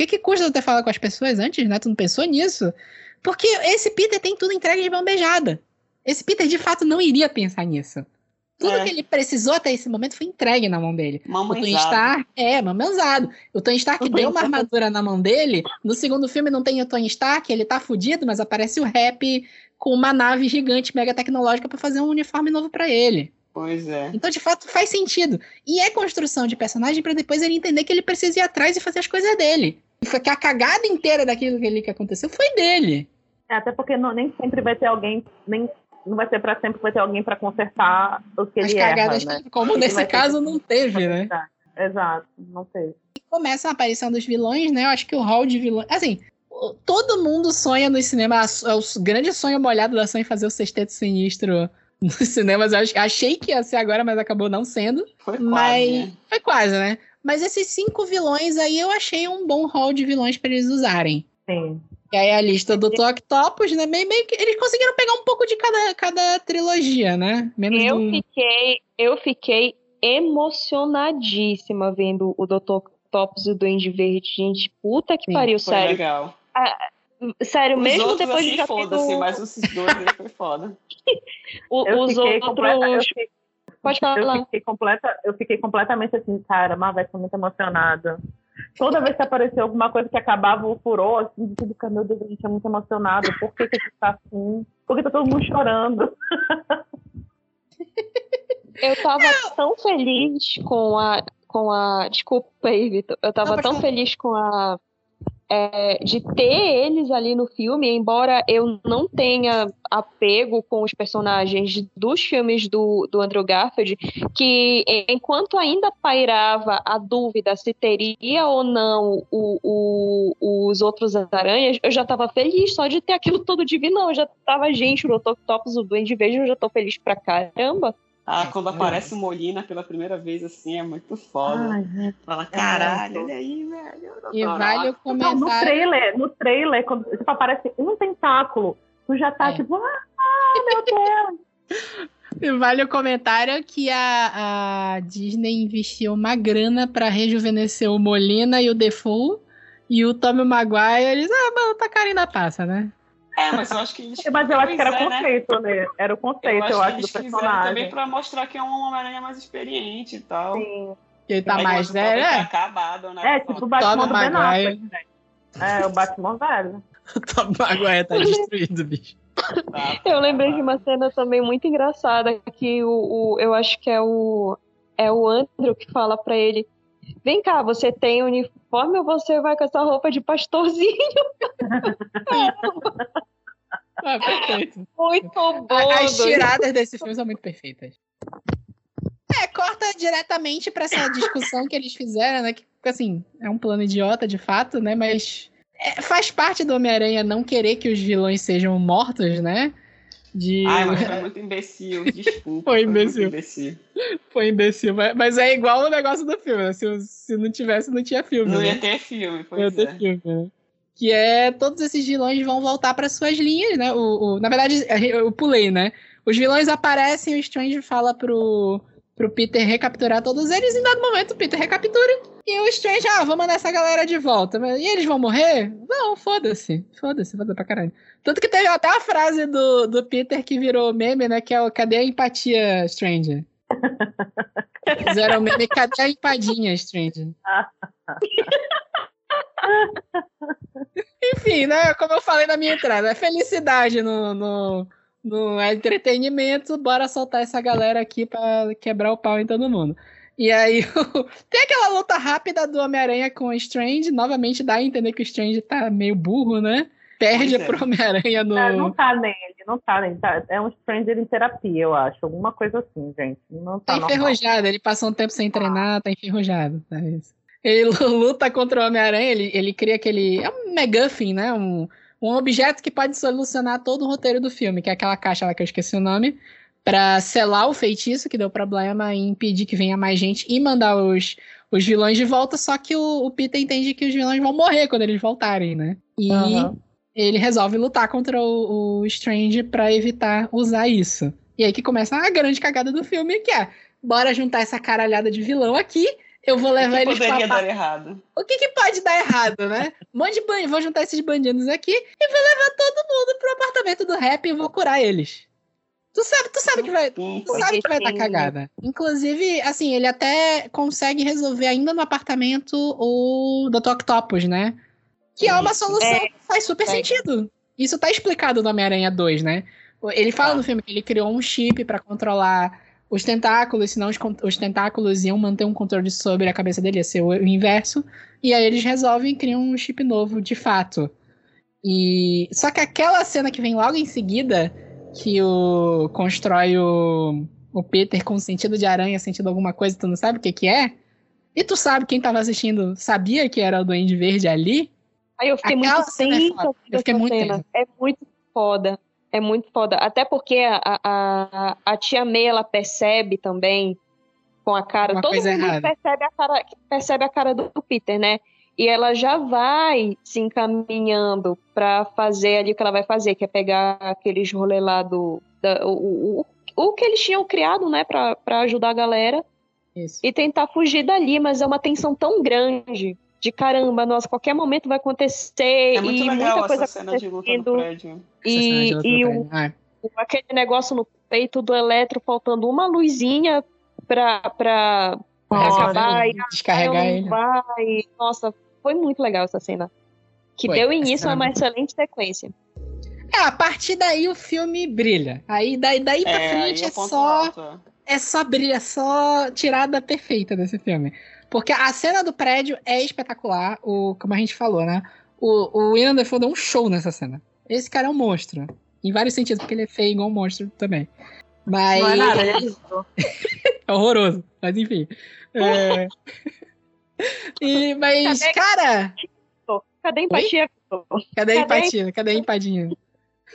que, que custa tu ter falado com as pessoas antes, né? Tu não pensou nisso? Porque esse Peter tem tudo entregue de mão beijada. Esse Peter de fato não iria pensar nisso. Tudo É. que ele precisou até esse momento foi entregue na mão dele. O Tony Mamãezado. Stark, é, mamãozado. O Tony Stark deu uma armadura na mão dele. No segundo filme não tem o Tony Stark, ele tá fudido, mas aparece o Rap com uma nave gigante, mega tecnológica, pra fazer um uniforme novo pra ele. Pois é. Então, de fato, faz sentido. E é construção de personagem pra depois ele entender que ele precisa ir atrás e fazer as coisas dele. E foi que a cagada inteira daquilo que, ele, que aconteceu foi dele. É, até porque não- nem sempre vai ter alguém, nem não vai ser pra sempre que vai ter alguém pra consertar o que As ele cagadas, erra, né? como Ele nesse caso, não teve, né? Exato, não teve. começa a aparição dos vilões, né? Eu acho que o hall de vilões. Assim, todo mundo sonha no cinema. É o grande sonho molhado da Sony fazer o sexteto sinistro nos cinemas. Eu ach- achei que ia ser agora, mas acabou não sendo. Foi quase, mas né? foi quase, né? Mas esses cinco vilões aí eu achei um bom hall de vilões pra eles usarem. Sim. E aí a lista do Octopus, né? Meio, meio que eles conseguiram pegar um pouco de cada, cada trilogia, né? Menos Eu do... fiquei, eu fiquei emocionadíssima vendo o Dr. Octopus e o Duende Verde. Gente, puta que Sim, pariu, Foi sério. legal. Sério, Os mesmo depois de assim, já ter foda-se, o- mas esses dois aí foi foda. o- Eu os outros. Eu, Pode eu, falar. fiquei completa, eu fiquei completamente assim, cara, mas vai ser muito emocionada. Toda vez que apareceu alguma coisa que acabava o furor, assim, de tudo, meu Deus, a gente é muito emocionado. Por que, que a gente tá assim? Por que tá todo mundo chorando? Eu tava tão feliz com a. Com a. Desculpa aí, Vitor. Eu tava Não, tão falar. feliz com a. é, de ter eles ali no filme, embora eu não tenha apego com os personagens dos filmes do, do Andrew Garfield, que enquanto ainda pairava a dúvida se teria ou não o, o- os outros aranhas, eu já tava feliz só de ter aquilo todo de vilão. Eu já tava, gente, o. Octopus, o Duende Verde, eu já tô feliz pra caramba. Ah, quando aparece o Molina pela primeira vez, assim, é muito foda. Ai, gente. Fala, caralho, olha aí, velho. E vale o Não, no comentário. trailer, no trailer, quando tipo, aparece um tentáculo, tu já tá É. tipo, ah, meu Deus. E vale o comentário que a, a Disney investiu uma grana pra rejuvenescer o Molina e o Defoe. E o Tommy Maguire, eles, ah, mano, tá carinho da passa, né? É, mas eu acho que eles... Mas eu acho que era o é, né? conceito, né? Era o conceito, eu acho, que do eles fizeram personagem. também pra mostrar que é um Homem-Aranha mais experiente e tal. Sim. Que ele tá Aí mais Tobey velho, tá é. acabado, né? É, tipo o Batman do Ben. Affleck, né? É, o Batman velho. O Tommy Maguire tá destruído, bicho. Tá, Eu lembrei tá. de uma cena também muito engraçada que o, o- eu acho que é o é o Andrew que fala pra ele: "Vem cá, você tem uniforme ou você vai com essa roupa de pastorzinho?" Ah, perfeito. Muito bom. As tiradas desse filme são muito perfeitas. É, corta diretamente pra essa discussão que eles fizeram, né? Que, assim, é um plano idiota de fato, né? Mas é, faz parte do Homem-Aranha não querer que os vilões sejam mortos, né? De... Ai, mas foi muito imbecil, desculpa. Foi imbecil. imbecil. Foi imbecil, mas, é igual o negócio do filme, né? Se, se não tivesse, não tinha filme. Não né? ia ter filme, Ia pois ter é. filme, né? Que é todos esses vilões vão voltar para suas linhas, né? O, o- na verdade, eu pulei, né? Os vilões aparecem, o Strange fala pro, pro Peter recapturar todos eles, e em dado momento o Peter recaptura. E o Strange, ah, vou mandar essa galera de volta. E eles vão morrer? Não, foda-se. Foda-se, foda pra caralho. Tanto que teve até a frase do, do Peter que virou meme, né? Que é o cadê a empatia, Stranger? Fizeram o meme, cadê a empadinha, Stranger? Enfim, né? Como eu falei na minha entrada, é felicidade no, no, no entretenimento. Bora soltar essa galera aqui pra quebrar o pau em todo mundo. E aí, tem aquela luta rápida do Homem-Aranha com o Strange. Novamente dá a entender que o Strange tá meio burro, né? Perde Pois é. pro Homem-Aranha no. É, não tá nele, não tá nele. Tá- é um Stranger em terapia, eu acho. Alguma coisa assim, gente. Não tá, Tá normal. enferrujado, ele passou um tempo sem treinar, tá enferrujado. Tá isso. Ele luta contra o Homem-Aranha, ele, ele cria aquele. É um MacGuffin, né? Um, um objeto que pode solucionar todo o roteiro do filme, que é aquela caixa lá que eu esqueci o nome, pra selar o feitiço que deu problema e impedir que venha mais gente e mandar os, os vilões de volta. Só que o, o Peter entende que os vilões vão morrer quando eles voltarem, né? E Aham. ele resolve lutar contra o, o Strange pra evitar usar isso. E aí que começa a grande cagada do filme, que é bora juntar essa caralhada de vilão aqui, eu vou O levar que eles pra... poderia pa- dar errado? O que, que pode dar errado, né? Um monte de bandido, vou juntar esses bandidos aqui e vou levar todo mundo pro apartamento do rap e vou curar eles. Tu sabe, tu sabe que vai. Tu sabe que vai dar cagada. Inclusive, assim, ele até consegue resolver ainda no apartamento o Dr. Octopus, né? Que é uma solução É. que faz super É. sentido. Isso tá explicado no Homem-Aranha 2, né? Ele fala Tá. no filme que ele criou um chip pra controlar os tentáculos, senão os, os tentáculos iam manter um controle sobre a cabeça dele, ia ser o, o inverso. E aí eles resolvem e criam um chip novo, de fato. E só que aquela cena que vem logo em seguida, que o constrói o, o Peter com sentido de aranha, sentindo alguma coisa, tu não sabe o que que é? E tu sabe, quem tava assistindo sabia que era o Duende Verde ali? Aí eu fiquei Aquela muito é tensa foda. Eu fiquei muito tensa. É muito foda. É muito foda. Até porque a, a, a tia May, ela percebe também com a cara. Uma todo mundo errada. percebe a cara, percebe a cara do Peter, né? E ela já vai se encaminhando pra fazer ali o que ela vai fazer, que é pegar aqueles rolê lá do. da- o, o, o que eles tinham criado, né, pra, pra ajudar a galera Isso. e tentar fugir dali, mas é uma tensão tão grande. De caramba, nossa, qualquer momento vai acontecer É muito e legal muita coisa essa cena de luta no prédio. Essa cena de E, luta e o, prédio. Ah, o- aquele negócio no peito do Eletro faltando uma luzinha pra, pra Nossa, acabar e descarregar ele. vai. Nossa, foi muito legal essa cena. Que Foi, deu início a uma muito- excelente sequência. É, a partir daí o filme brilha. Aí daí, daí pra É, frente é é só. alto. é. é só brilha, é só tirada perfeita desse filme. Porque a cena do prédio é espetacular, o, como a gente falou, né? O, o William Dafoe deu um show nessa cena. Esse cara é um monstro. Em vários sentidos, porque ele é feio igual um monstro também. Mas Não é nada, ele é lindo. é horroroso. Mas enfim. É... E, mas, Cadê- cara, Cadê a empatia? cadê a empatia? Cadê a empadinha?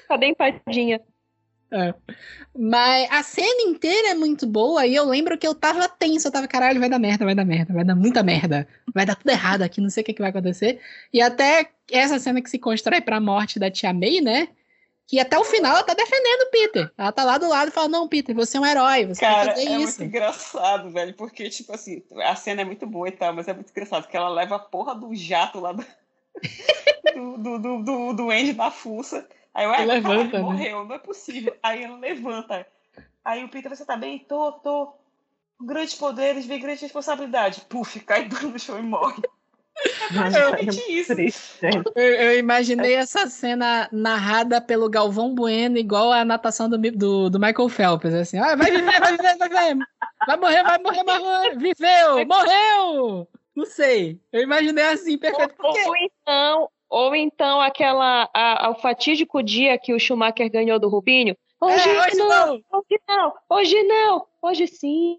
Cadê a empadinha? Mas a cena inteira é muito boa e eu lembro que eu tava tenso, eu tava, caralho, vai dar merda, vai dar merda, vai dar muita merda, vai dar tudo errado aqui, não sei o que, que vai acontecer. E até essa cena que se constrói pra morte da tia May, né? Que até o final ela tá defendendo o Peter. Ela tá lá do lado e fala: Não, Peter, você é um herói, você vai Cara, fazer é isso. muito engraçado, velho, porque, tipo assim, a cena é muito boa e tal, mas é muito engraçado que ela leva a porra do jato lá do, do, do, do, do, do Andy na fuça. Aí eu, ah, levanta, caralho, né? morreu, não é possível. Aí ela levanta. Aí o Peter, você tá bem? Tô, tô. Com Grandes poderes, vem grande responsabilidade. Puf, cai no chão e morre. É isso. Triste. Eu, eu imaginei essa cena narrada pelo Galvão Bueno, igual a natação do, do, do Michael Phelps. Assim, ah, vai viver, vai viver, vai viver. Vai morrer, vai morrer, vai morrer. Viveu, morreu! Não sei. Eu imaginei assim, perfeito. Ou, ou então, ou então aquela, a, a- o fatídico dia que o Schumacher ganhou do Rubinho. Hoje, É, hoje não, não. hoje não, hoje não, hoje sim.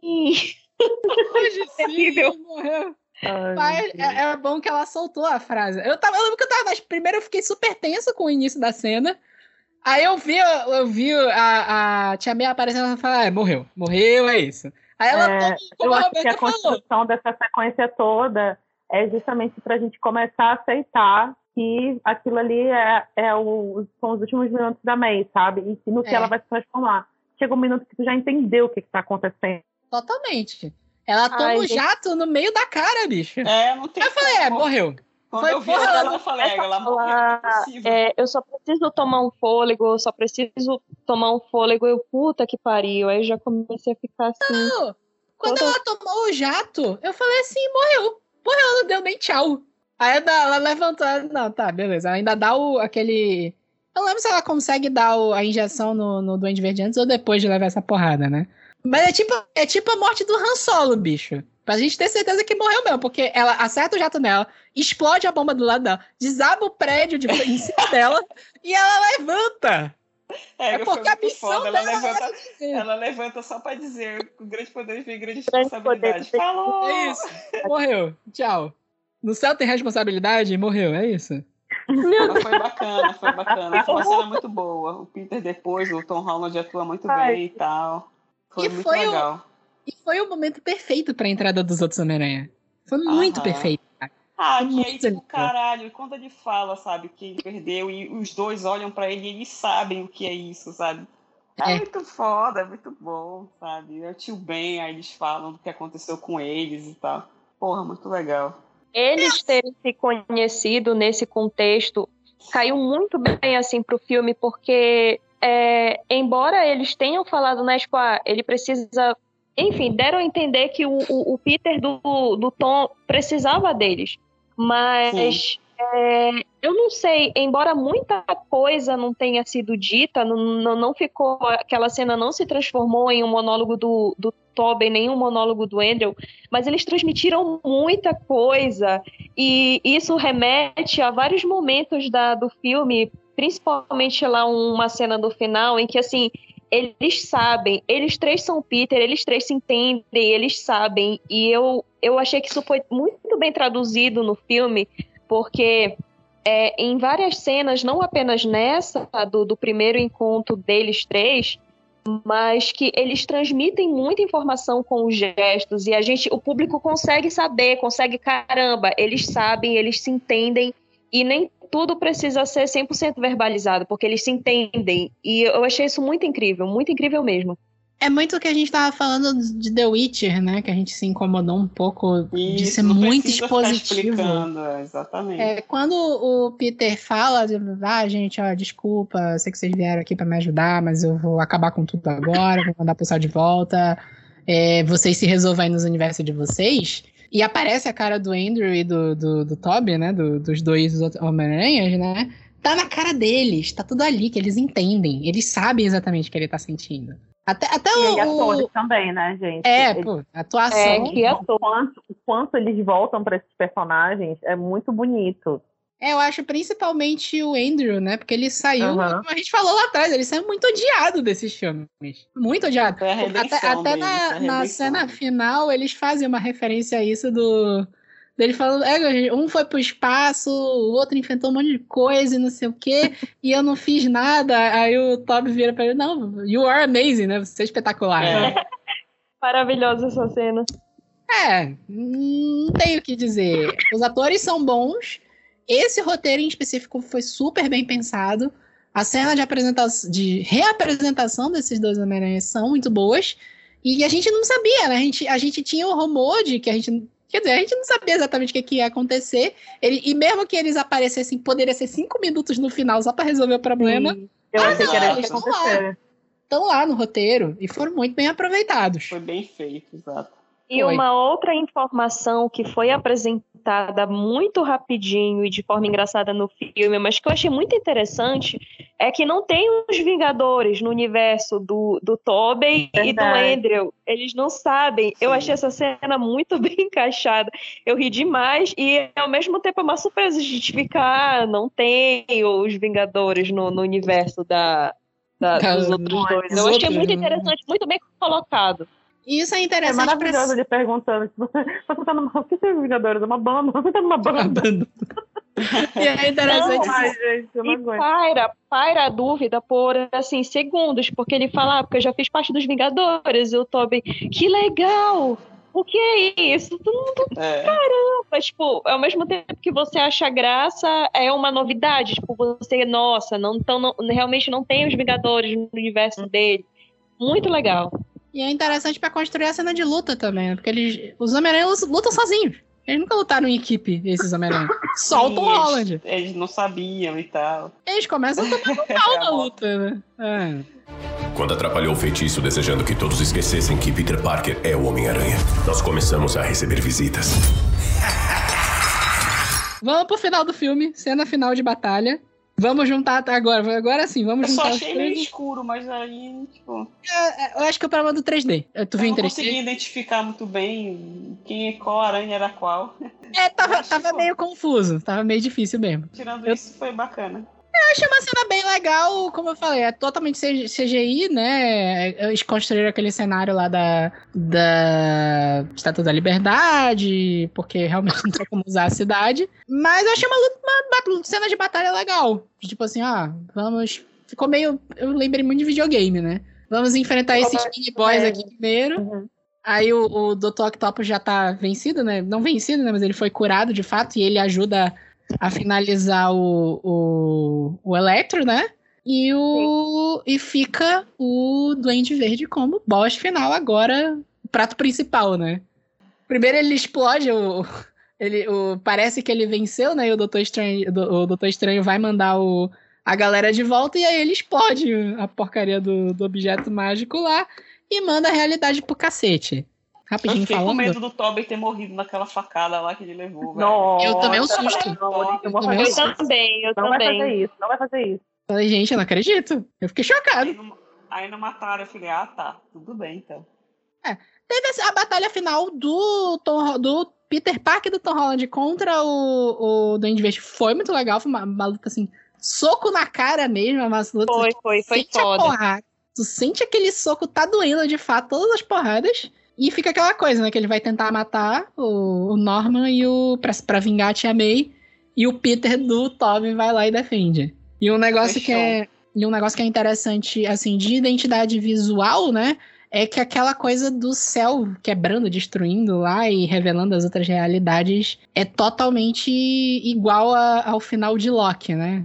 hoje sim, terrível. morreu. Ai, Mas é, é bom que ela soltou a frase. Eu, tava, eu lembro que eu tava. mas Primeiro eu fiquei super tenso com o início da cena. Aí eu vi, eu vi a, a Tia May aparecendo e falei, ah, morreu. Morreu, é isso. Aí ela, É, como, como Eu a acho que a Roberta falou. construção dessa sequência toda é justamente para a gente começar a aceitar que aquilo ali é, é o, são os últimos minutos da May, sabe? E que no que É. ela vai se transformar. Chega um minuto que tu já entendeu o que está acontecendo. Totalmente. Ela toma Ai, o gente. jato no meio da cara, bicho. É, não tem eu falei, é, como. morreu. Quando Foi eu vi porra, ela, ela eu falei, é, ela morreu, não é Ela-. É, eu só preciso tomar um fôlego, eu só preciso tomar um fôlego. Eu, puta que pariu. Aí já comecei a ficar assim. Não, Quando Toda- ela tomou o jato, eu falei assim, morreu. Morreu, ela não deu nem tchau. Aí ela, ela levantou, não, tá, beleza. Ela ainda dá o, aquele... Eu não lembro se ela consegue dar o- a injeção no, no Duende Verde antes ou depois de levar essa porrada, né? Mas é tipo, é tipo a morte do Han Solo, bicho. Pra gente ter certeza que morreu mesmo, porque ela acerta o jato nela, explode a bomba do lado dela, desaba o prédio de, em cima dela e ela levanta. É, É porque a missão foda. Ela dela levanta, ela levanta só pra dizer com grande poder vem grande responsabilidade. Falou! É isso. Morreu. Tchau. No céu tem responsabilidade? Morreu, é isso. Mas foi bacana, foi bacana. Foi uma cena muito boa. O Peter depois, o Tom Holland atua muito Ai. bem e tal. Foi E muito foi o- legal. E foi o momento perfeito pra entrada dos outros Homem-Aranha. Foi muito Aham. perfeito. cara. Ah, Foi que aí, muito tipo, caralho, quando ele fala, sabe, que ele perdeu e os dois olham pra ele e eles sabem o que é isso, sabe? É, É. muito foda, é muito bom, sabe? É o tio Ben, aí eles falam do que aconteceu com eles e tal. Porra, muito legal. Eles terem se conhecido nesse contexto caiu muito bem assim pro filme, porque é, embora eles tenham falado, né, tipo, ah, ele precisa. Enfim, deram a entender que o, o, o Peter do, do Tom precisava deles. Mas é, eu não sei, embora muita coisa não tenha sido dita, não, não, ficou. Aquela cena não se transformou em um monólogo do, do Tobin, nem um monólogo do Andrew, mas eles transmitiram muita coisa. E isso remete a vários momentos da, do filme, principalmente lá uma cena do final, em que assim. Eles sabem, eles três são Peter, eles três se entendem, eles sabem. E eu, eu achei que isso foi muito bem traduzido no filme, porque é, em várias cenas, não apenas nessa do, do primeiro encontro deles três, mas que eles transmitem muita informação com os gestos e a gente, o público consegue saber, consegue caramba, eles sabem, eles se entendem e nem tudo precisa ser 100% verbalizado, porque eles se entendem. E eu achei isso muito incrível, muito incrível mesmo. É muito o que a gente estava falando de The Witcher, né? Que a gente se incomodou um pouco Isso, de ser muito expositivo. É, exatamente. É, quando o Peter fala, ah, gente, ó, desculpa, sei que vocês vieram aqui para me ajudar, mas eu vou acabar com tudo agora, vou mandar o pessoal de volta. É, vocês se resolvam aí nos universos de vocês. E aparece a cara do Andrew e do, do, do Toby, né? Do, dos dois Homem-Aranhas, né? Tá na cara deles, tá tudo ali, que eles entendem. Eles sabem exatamente o que ele tá sentindo. Até, até e o. atores também, né, gente? É, eles, pô, atuação. É, que ator. O quanto, o quanto eles voltam para esses personagens é muito bonito. É, eu acho principalmente o Andrew, né? Porque ele saiu, uhum. como a gente falou lá atrás, ele saiu muito odiado desses filmes. Muito odiado. Até, até na, na cena final, eles fazem uma referência a isso do. Dele falando, é, um foi pro espaço, o outro inventou um monte de coisa e não sei o quê, e eu não fiz nada. Aí o Toby vira pra ele, não, you are amazing, né? Você é espetacular. É. Maravilhosa essa cena. É, não tenho o que dizer. Os atores são bons, esse roteiro em específico foi super bem pensado. A cena de, apresentação, de reapresentação desses dois Homem-Aranha são muito boas. E a gente não sabia, né? A gente, a gente tinha o rumor de que a gente. Quer dizer, a gente não sabia exatamente o que, que ia acontecer. Ele, e mesmo que eles aparecessem, poderia ser cinco minutos no final só para resolver o problema. Sim, eu ah, achei não, que era que. Estão lá no roteiro e foram muito bem aproveitados. Foi bem feito, exato. E uma outra informação que foi apresentada muito rapidinho e de forma engraçada no filme, mas que eu achei muito interessante, é que não tem os Vingadores no universo do, do Tobey e do Andrew. Eles não sabem. Sim. Eu achei essa cena muito bem encaixada. Eu ri demais e, ao mesmo tempo, é uma surpresa justificar. Ah, não tem os Vingadores no, no universo da, da, dos outros dois. Eu achei muito né? interessante, muito bem colocado. E isso é interessante. É maravilhoso pra... ele perguntando: você, você tá numa. O que é Vingadores? Uma banda? Você tá numa banda? Uma banda. e é interessante. Não, ai, gente, eu não e paira, paira a dúvida por, assim, segundos, porque ele fala, ah, porque eu já fiz parte dos Vingadores, e o Toby, que legal! O que é isso? É. Caramba! Tipo, ao mesmo tempo que você acha graça, é uma novidade. Tipo, você, nossa, não, então, não, realmente não tem os Vingadores no universo dele. Muito legal. E é interessante para construir a cena de luta também, né? Porque eles, os Homem-Aranha lutam sozinhos. Eles nunca lutaram em equipe, esses Homem-Aranha. Soltam o Holland. Eles não sabiam e tal. Eles começam a tomar pau na luta, né? É. Quando atrapalhou o feitiço desejando que todos esquecessem que Peter Parker é o Homem-Aranha, nós começamos a receber visitas. Vamos pro final do filme, cena final de batalha. Vamos juntar agora, agora sim, vamos eu juntar. Eu só achei meio escuro, mas aí, tipo. Eu, eu acho que é o problema do 3D. Tu viu em 3D? Eu não consegui identificar muito bem quem, qual aranha era qual. É, tava, tava meio confuso, tava meio difícil mesmo. Tirando eu... isso, foi bacana. Eu achei uma cena bem legal, como eu falei, é totalmente CGI, né? Eles construíram aquele cenário lá da, da Estátua da Liberdade, porque realmente não tem como usar a cidade. Mas eu achei uma, uma, uma cena de batalha legal. Tipo assim, ah, vamos. Ficou meio. Eu lembrei muito de videogame, né? Vamos enfrentar esses mini boys aqui primeiro. Uhum. Aí o, o Dr. Octopus já tá vencido, né? Não vencido, né? Mas ele foi curado de fato e ele ajuda a finalizar o, o, o Electro, né? E, o, e fica o Duende Verde como boss final agora, prato principal, né? Primeiro ele explode, o, ele, o, parece que ele venceu, né? E o Doutor Estranho, o Doutor Estranho vai mandar o, a galera de volta e aí ele explode a porcaria do, do objeto mágico lá e manda a realidade pro cacete. Eu Rapidinho fiquei com falando. medo do Toby ter morrido naquela facada lá que ele levou, velho. Nossa, Eu tomei um susto. não, eu vou tomei um fazer Eu também, eu Não vai fazer também. isso, não vai fazer isso. Falei, gente, eu não acredito. Eu fiquei chocado. Aí não, aí não mataram, eu falei, ah tá, tudo bem então. Teve essa- a batalha final do, Tom, do Peter Parker e do Tom Holland contra o, o Duende Verde. Foi muito legal, foi uma, uma luta assim, soco na cara mesmo, uma luta Foi, foi, foi sente a foda. porrada. Tu sente aquele soco tá doendo de fato, todas as porradas. E fica aquela coisa, né? Que ele vai tentar matar o, o Norman e o. Pra, pra vingar a Tia May. E o Peter do Tobey vai lá e defende. E um negócio que é. E um negócio que é interessante, assim, de identidade visual, né? É que aquela coisa do céu quebrando, destruindo lá e revelando as outras realidades é totalmente igual a- ao final de Loki, né?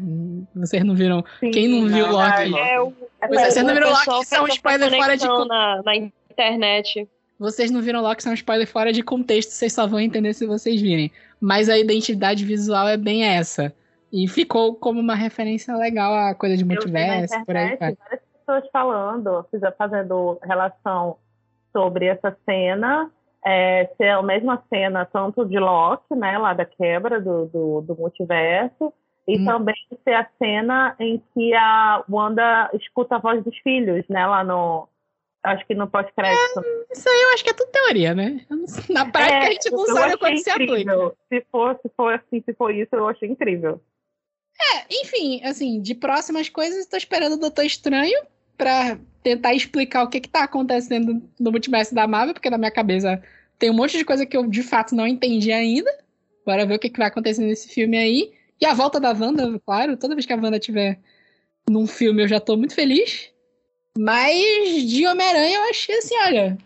Vocês não viram? Sim, Quem não viu Não, Loki? É, o, Vocês Essa- não viram o Loki, isso é um spoiler fora de na, na internet. Vocês não viram Loki, isso é um spoiler fora de contexto, vocês só vão entender se vocês virem. Mas a identidade visual é bem essa. E ficou como uma referência legal à coisa de multiverso, por aí vai. várias pessoas falando, fazendo relação sobre essa cena, é, ser a mesma cena tanto de Loki, né, lá da quebra do, do, do multiverso, e Hum. também ser a cena em que a Wanda escuta a voz dos filhos, né, lá no, acho que no pós-crédito. Isso aí eu acho que é tudo teoria, né? Na prática a gente não É, sabe quando se incrível. Se for, se for assim, se for isso, eu achei incrível. É, enfim, assim, de próximas coisas, tô esperando o Doutor Estranho pra tentar explicar o que que tá acontecendo no multiverso da Marvel, porque na minha cabeça tem um monte de coisa que eu de fato não entendi ainda. Bora ver o que, que vai acontecer nesse filme aí. E a volta da Wanda, claro, toda vez que a Wanda tiver num filme eu já tô muito feliz. Mas de Homem-Aranha eu achei assim, olha,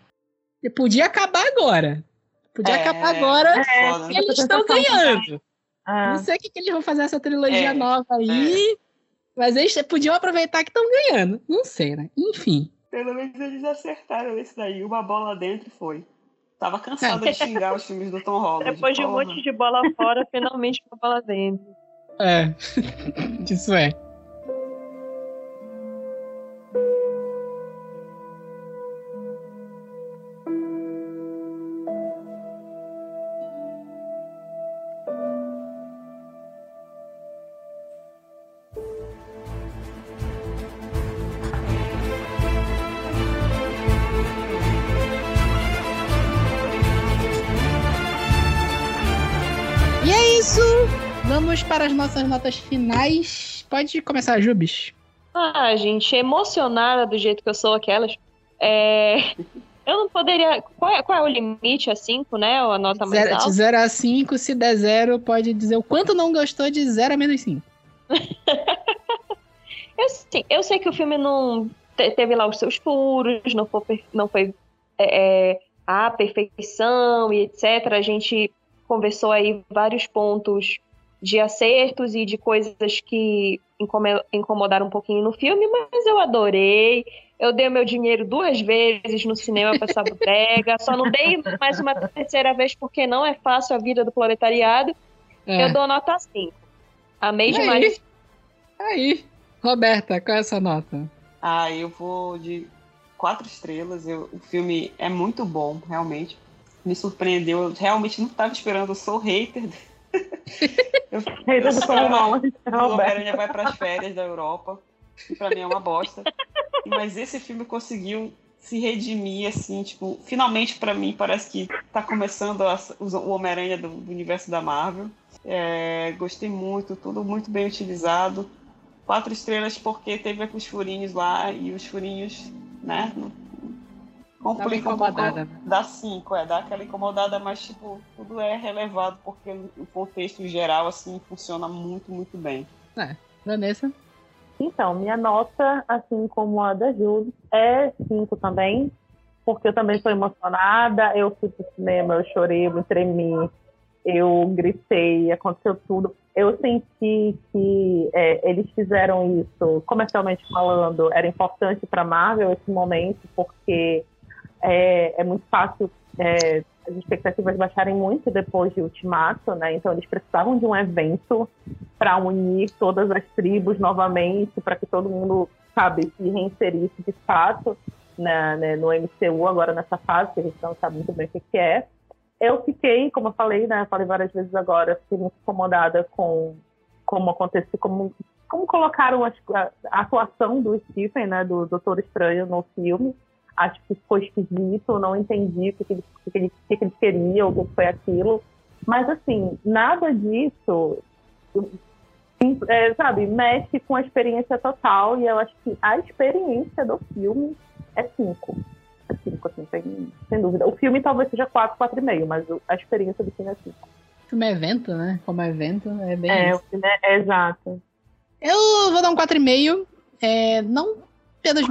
podia acabar agora. Podia É, acabar agora, É, né? porque eles estão ganhando. Ah, Não sei o que, que eles vão fazer essa trilogia É, nova aí. Mas eles podiam aproveitar que estão ganhando. Não sei, né? Enfim. Pelo menos eles acertaram nesse daí. Uma bola dentro foi. Tava cansada de xingar os filmes do Tom Holland. Depois de um porra. monte de bola fora, finalmente uma bola dentro. É. Isso é. As nossas notas finais. Pode começar, Jubes. Ah, gente, emocionada do jeito que eu sou aquelas. É... Eu não poderia. Qual é, qual é o limite? É 5, né? Ou a nota mais Zero- alta? De 0 a 5, se der 0, pode dizer o quanto não gostou de 0 a menos 5. Eu, sim, eu sei que o filme não te- teve lá os seus furos, não foi, não foi é, é, a perfeição e etc. A gente conversou aí vários pontos de acertos e de coisas que incomodaram um pouquinho no filme, mas eu adorei. Eu dei o meu dinheiro duas vezes no cinema para essa bodega, só não dei mais uma terceira vez porque não é fácil a vida do proletariado. É. Eu dou nota 5. Amei E aí? demais. Aí. Roberta, qual é essa nota? Ah, eu vou de quatro estrelas. Eu, o filme é muito bom, realmente. Me surpreendeu. Eu realmente não estava esperando. Eu sou hater. Eu, Hater do Tom Holland, O. Homem-Aranha vai para as férias da Europa. Que pra mim é uma bosta. Mas esse filme conseguiu se redimir, assim, tipo, finalmente pra mim parece que tá começando a- o Homem-Aranha do, do universo da Marvel. É, gostei muito, tudo muito bem utilizado. Quatro estrelas porque teve aqueles furinhos lá e os furinhos, né? Complica um pouco. incomodada? Dá cinco, é, dá aquela incomodada, mas tipo, tudo é relevado porque o contexto geral, assim, funciona muito, muito bem. Vanessa? Então, minha nota, assim como a da Júlia, é 5 também, porque eu também estou emocionada. Eu fui pro cinema, eu chorei, eu me tremi, eu gritei, aconteceu tudo. Eu senti que é, eles fizeram isso, comercialmente falando, era importante para Marvel esse momento, porque é, é muito fácil é, as expectativas baixarem muito depois de Ultimato, né? Então eles precisavam de um evento para unir todas as tribos novamente, para que todo mundo, sabe, se reinserisse de fato né, né, no MCU agora nessa fase, que a gente não sabe muito bem o que, que é. Eu fiquei, como eu falei, né, falei várias vezes agora, fiquei muito incomodada com como aconteceu, como, como colocaram a, a, atuação do Stephen, né, do Doutor Estranho no filme. Acho que ficou esquisito, não entendi o que, que, ele, o que, ele, o que o que foi aquilo. Mas, assim, nada disso, é, sabe, mexe com a experiência total. E eu acho que a experiência do filme é cinco. É cinco, assim, sem, sem dúvida. O filme talvez seja quatro, quatro e meio, mas a experiência do filme é cinco. O filme é evento, né? Como é evento, é bem. É, isso. o filme é, é exato. Eu vou dar um 4,5. É, não.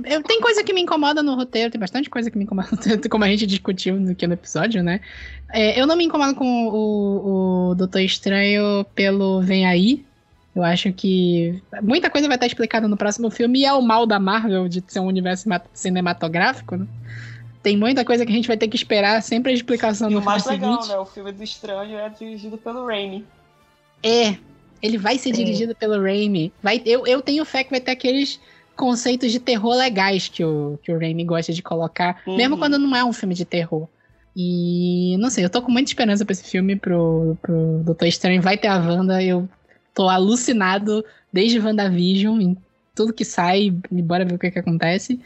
Eu, tem coisa que me incomoda no roteiro, tem bastante coisa que me incomoda no roteiro, como a gente discutiu aqui no episódio, né? É, eu não me incomodo com o, o Doutor Estranho pelo Vem Aí. Eu acho que muita coisa vai estar explicada no próximo filme e é o mal da Marvel de ser um universo cinematográfico, né? Tem muita coisa que a gente vai ter que esperar sempre a explicação E no o mais filme legal, seguinte. né? O filme do Estranho é dirigido pelo Raimi. É, ele vai ser dirigido pelo Raimi. Vai, eu, eu tenho fé que vai ter aqueles conceitos de terror legais que o, que o Raimi gosta de colocar, Uhum. mesmo quando não é um filme de terror. E não sei, eu tô com muita esperança pra esse filme, pro, pro Doutor Estranho. Vai ter a Wanda, eu tô alucinado desde WandaVision, em tudo que sai, e bora ver o que, que acontece.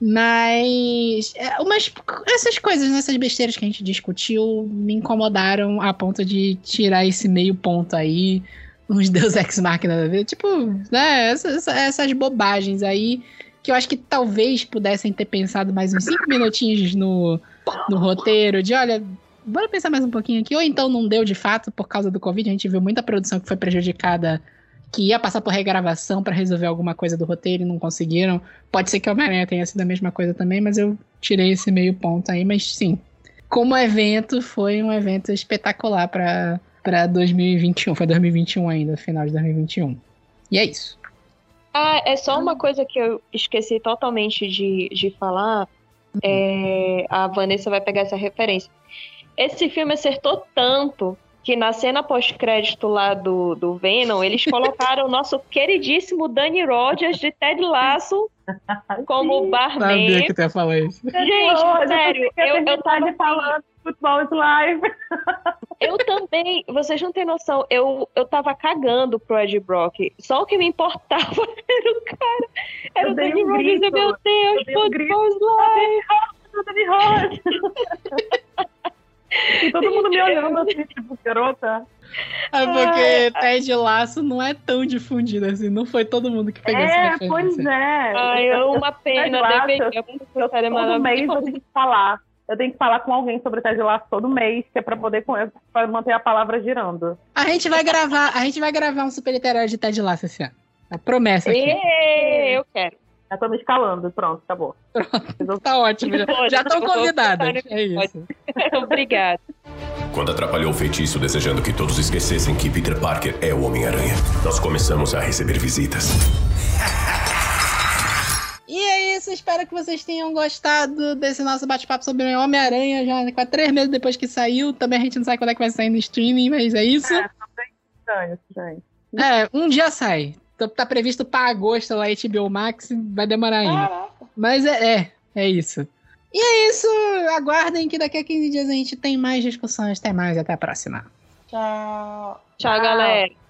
Mas é, umas, essas coisas, né, essas besteiras que a gente discutiu, me incomodaram a ponto de tirar esse meio ponto aí, uns Deus Ex Machina da vida. Tipo, né, essas, essas bobagens aí, que eu acho que talvez pudessem ter pensado mais uns cinco minutinhos no, no roteiro, de olha, bora pensar mais um pouquinho aqui. Ou então não deu de fato por causa do Covid, a gente viu muita produção que foi prejudicada que ia passar por regravação pra resolver alguma coisa do roteiro e não conseguiram. Pode ser que o Homem-Aranha tenha sido a mesma coisa também, mas eu tirei esse meio ponto aí. Mas sim, como evento, foi um evento espetacular pra, pra 2021. Foi 2021 ainda, final de 2021. E é isso. Ah, é só uma coisa que eu esqueci totalmente de, de falar. É, a Vanessa vai pegar essa referência. Esse filme acertou tanto que na cena pós-crédito lá do, do Venom, eles colocaram o nosso queridíssimo Danny Rogers de Ted Lasso como barman. Sabia que tu ia falar isso. Gente, sério, eu, eu, eu tava de falando futebol is live. Eu também, vocês não têm noção, eu, eu tava cagando pro Ed Brock. Só o que me importava era o cara. Era Eu o dei Danny um Rogers. grito, Meu eu Deus, dei um grito. Football Live. Dani Rocha. E todo mundo me olhando assim, tipo, garota. É porque Ted Laço não é tão difundido assim. Não foi todo mundo que pegou essa É, referência. pois é. Ai, é uma pena, deveria. Todo mês eu tenho que falar. Eu tenho que falar com alguém sobre Ted Lasso todo mês, que é pra poder com- pra manter a palavra girando. A gente vai gravar, a gente vai gravar um super literário de Ted Lasso esse ano. A promessa aqui. Ê, Eu quero. Já tô me escalando, pronto, acabou. Tá ótimo. Já, Pode, já estão convidadas. no É isso. Obrigada. Quando atrapalhou o feitiço desejando que todos esquecessem que Peter Parker é o Homem-Aranha, nós começamos a receber visitas. E é isso, espero que vocês tenham gostado desse nosso bate-papo sobre o Homem-Aranha, já quase três meses depois que saiu. Também a gente não sabe quando é que vai sair no streaming, mas é isso. É, tá estranho. É, um dia sai. Tá- previsto pra agosto lá HBO Max, vai demorar ainda. Caraca. Mas é, é, é isso. E é isso, aguardem que daqui a 15 dias a gente tem mais discussões. Até mais, até a próxima. Tchau. Tchau, galera.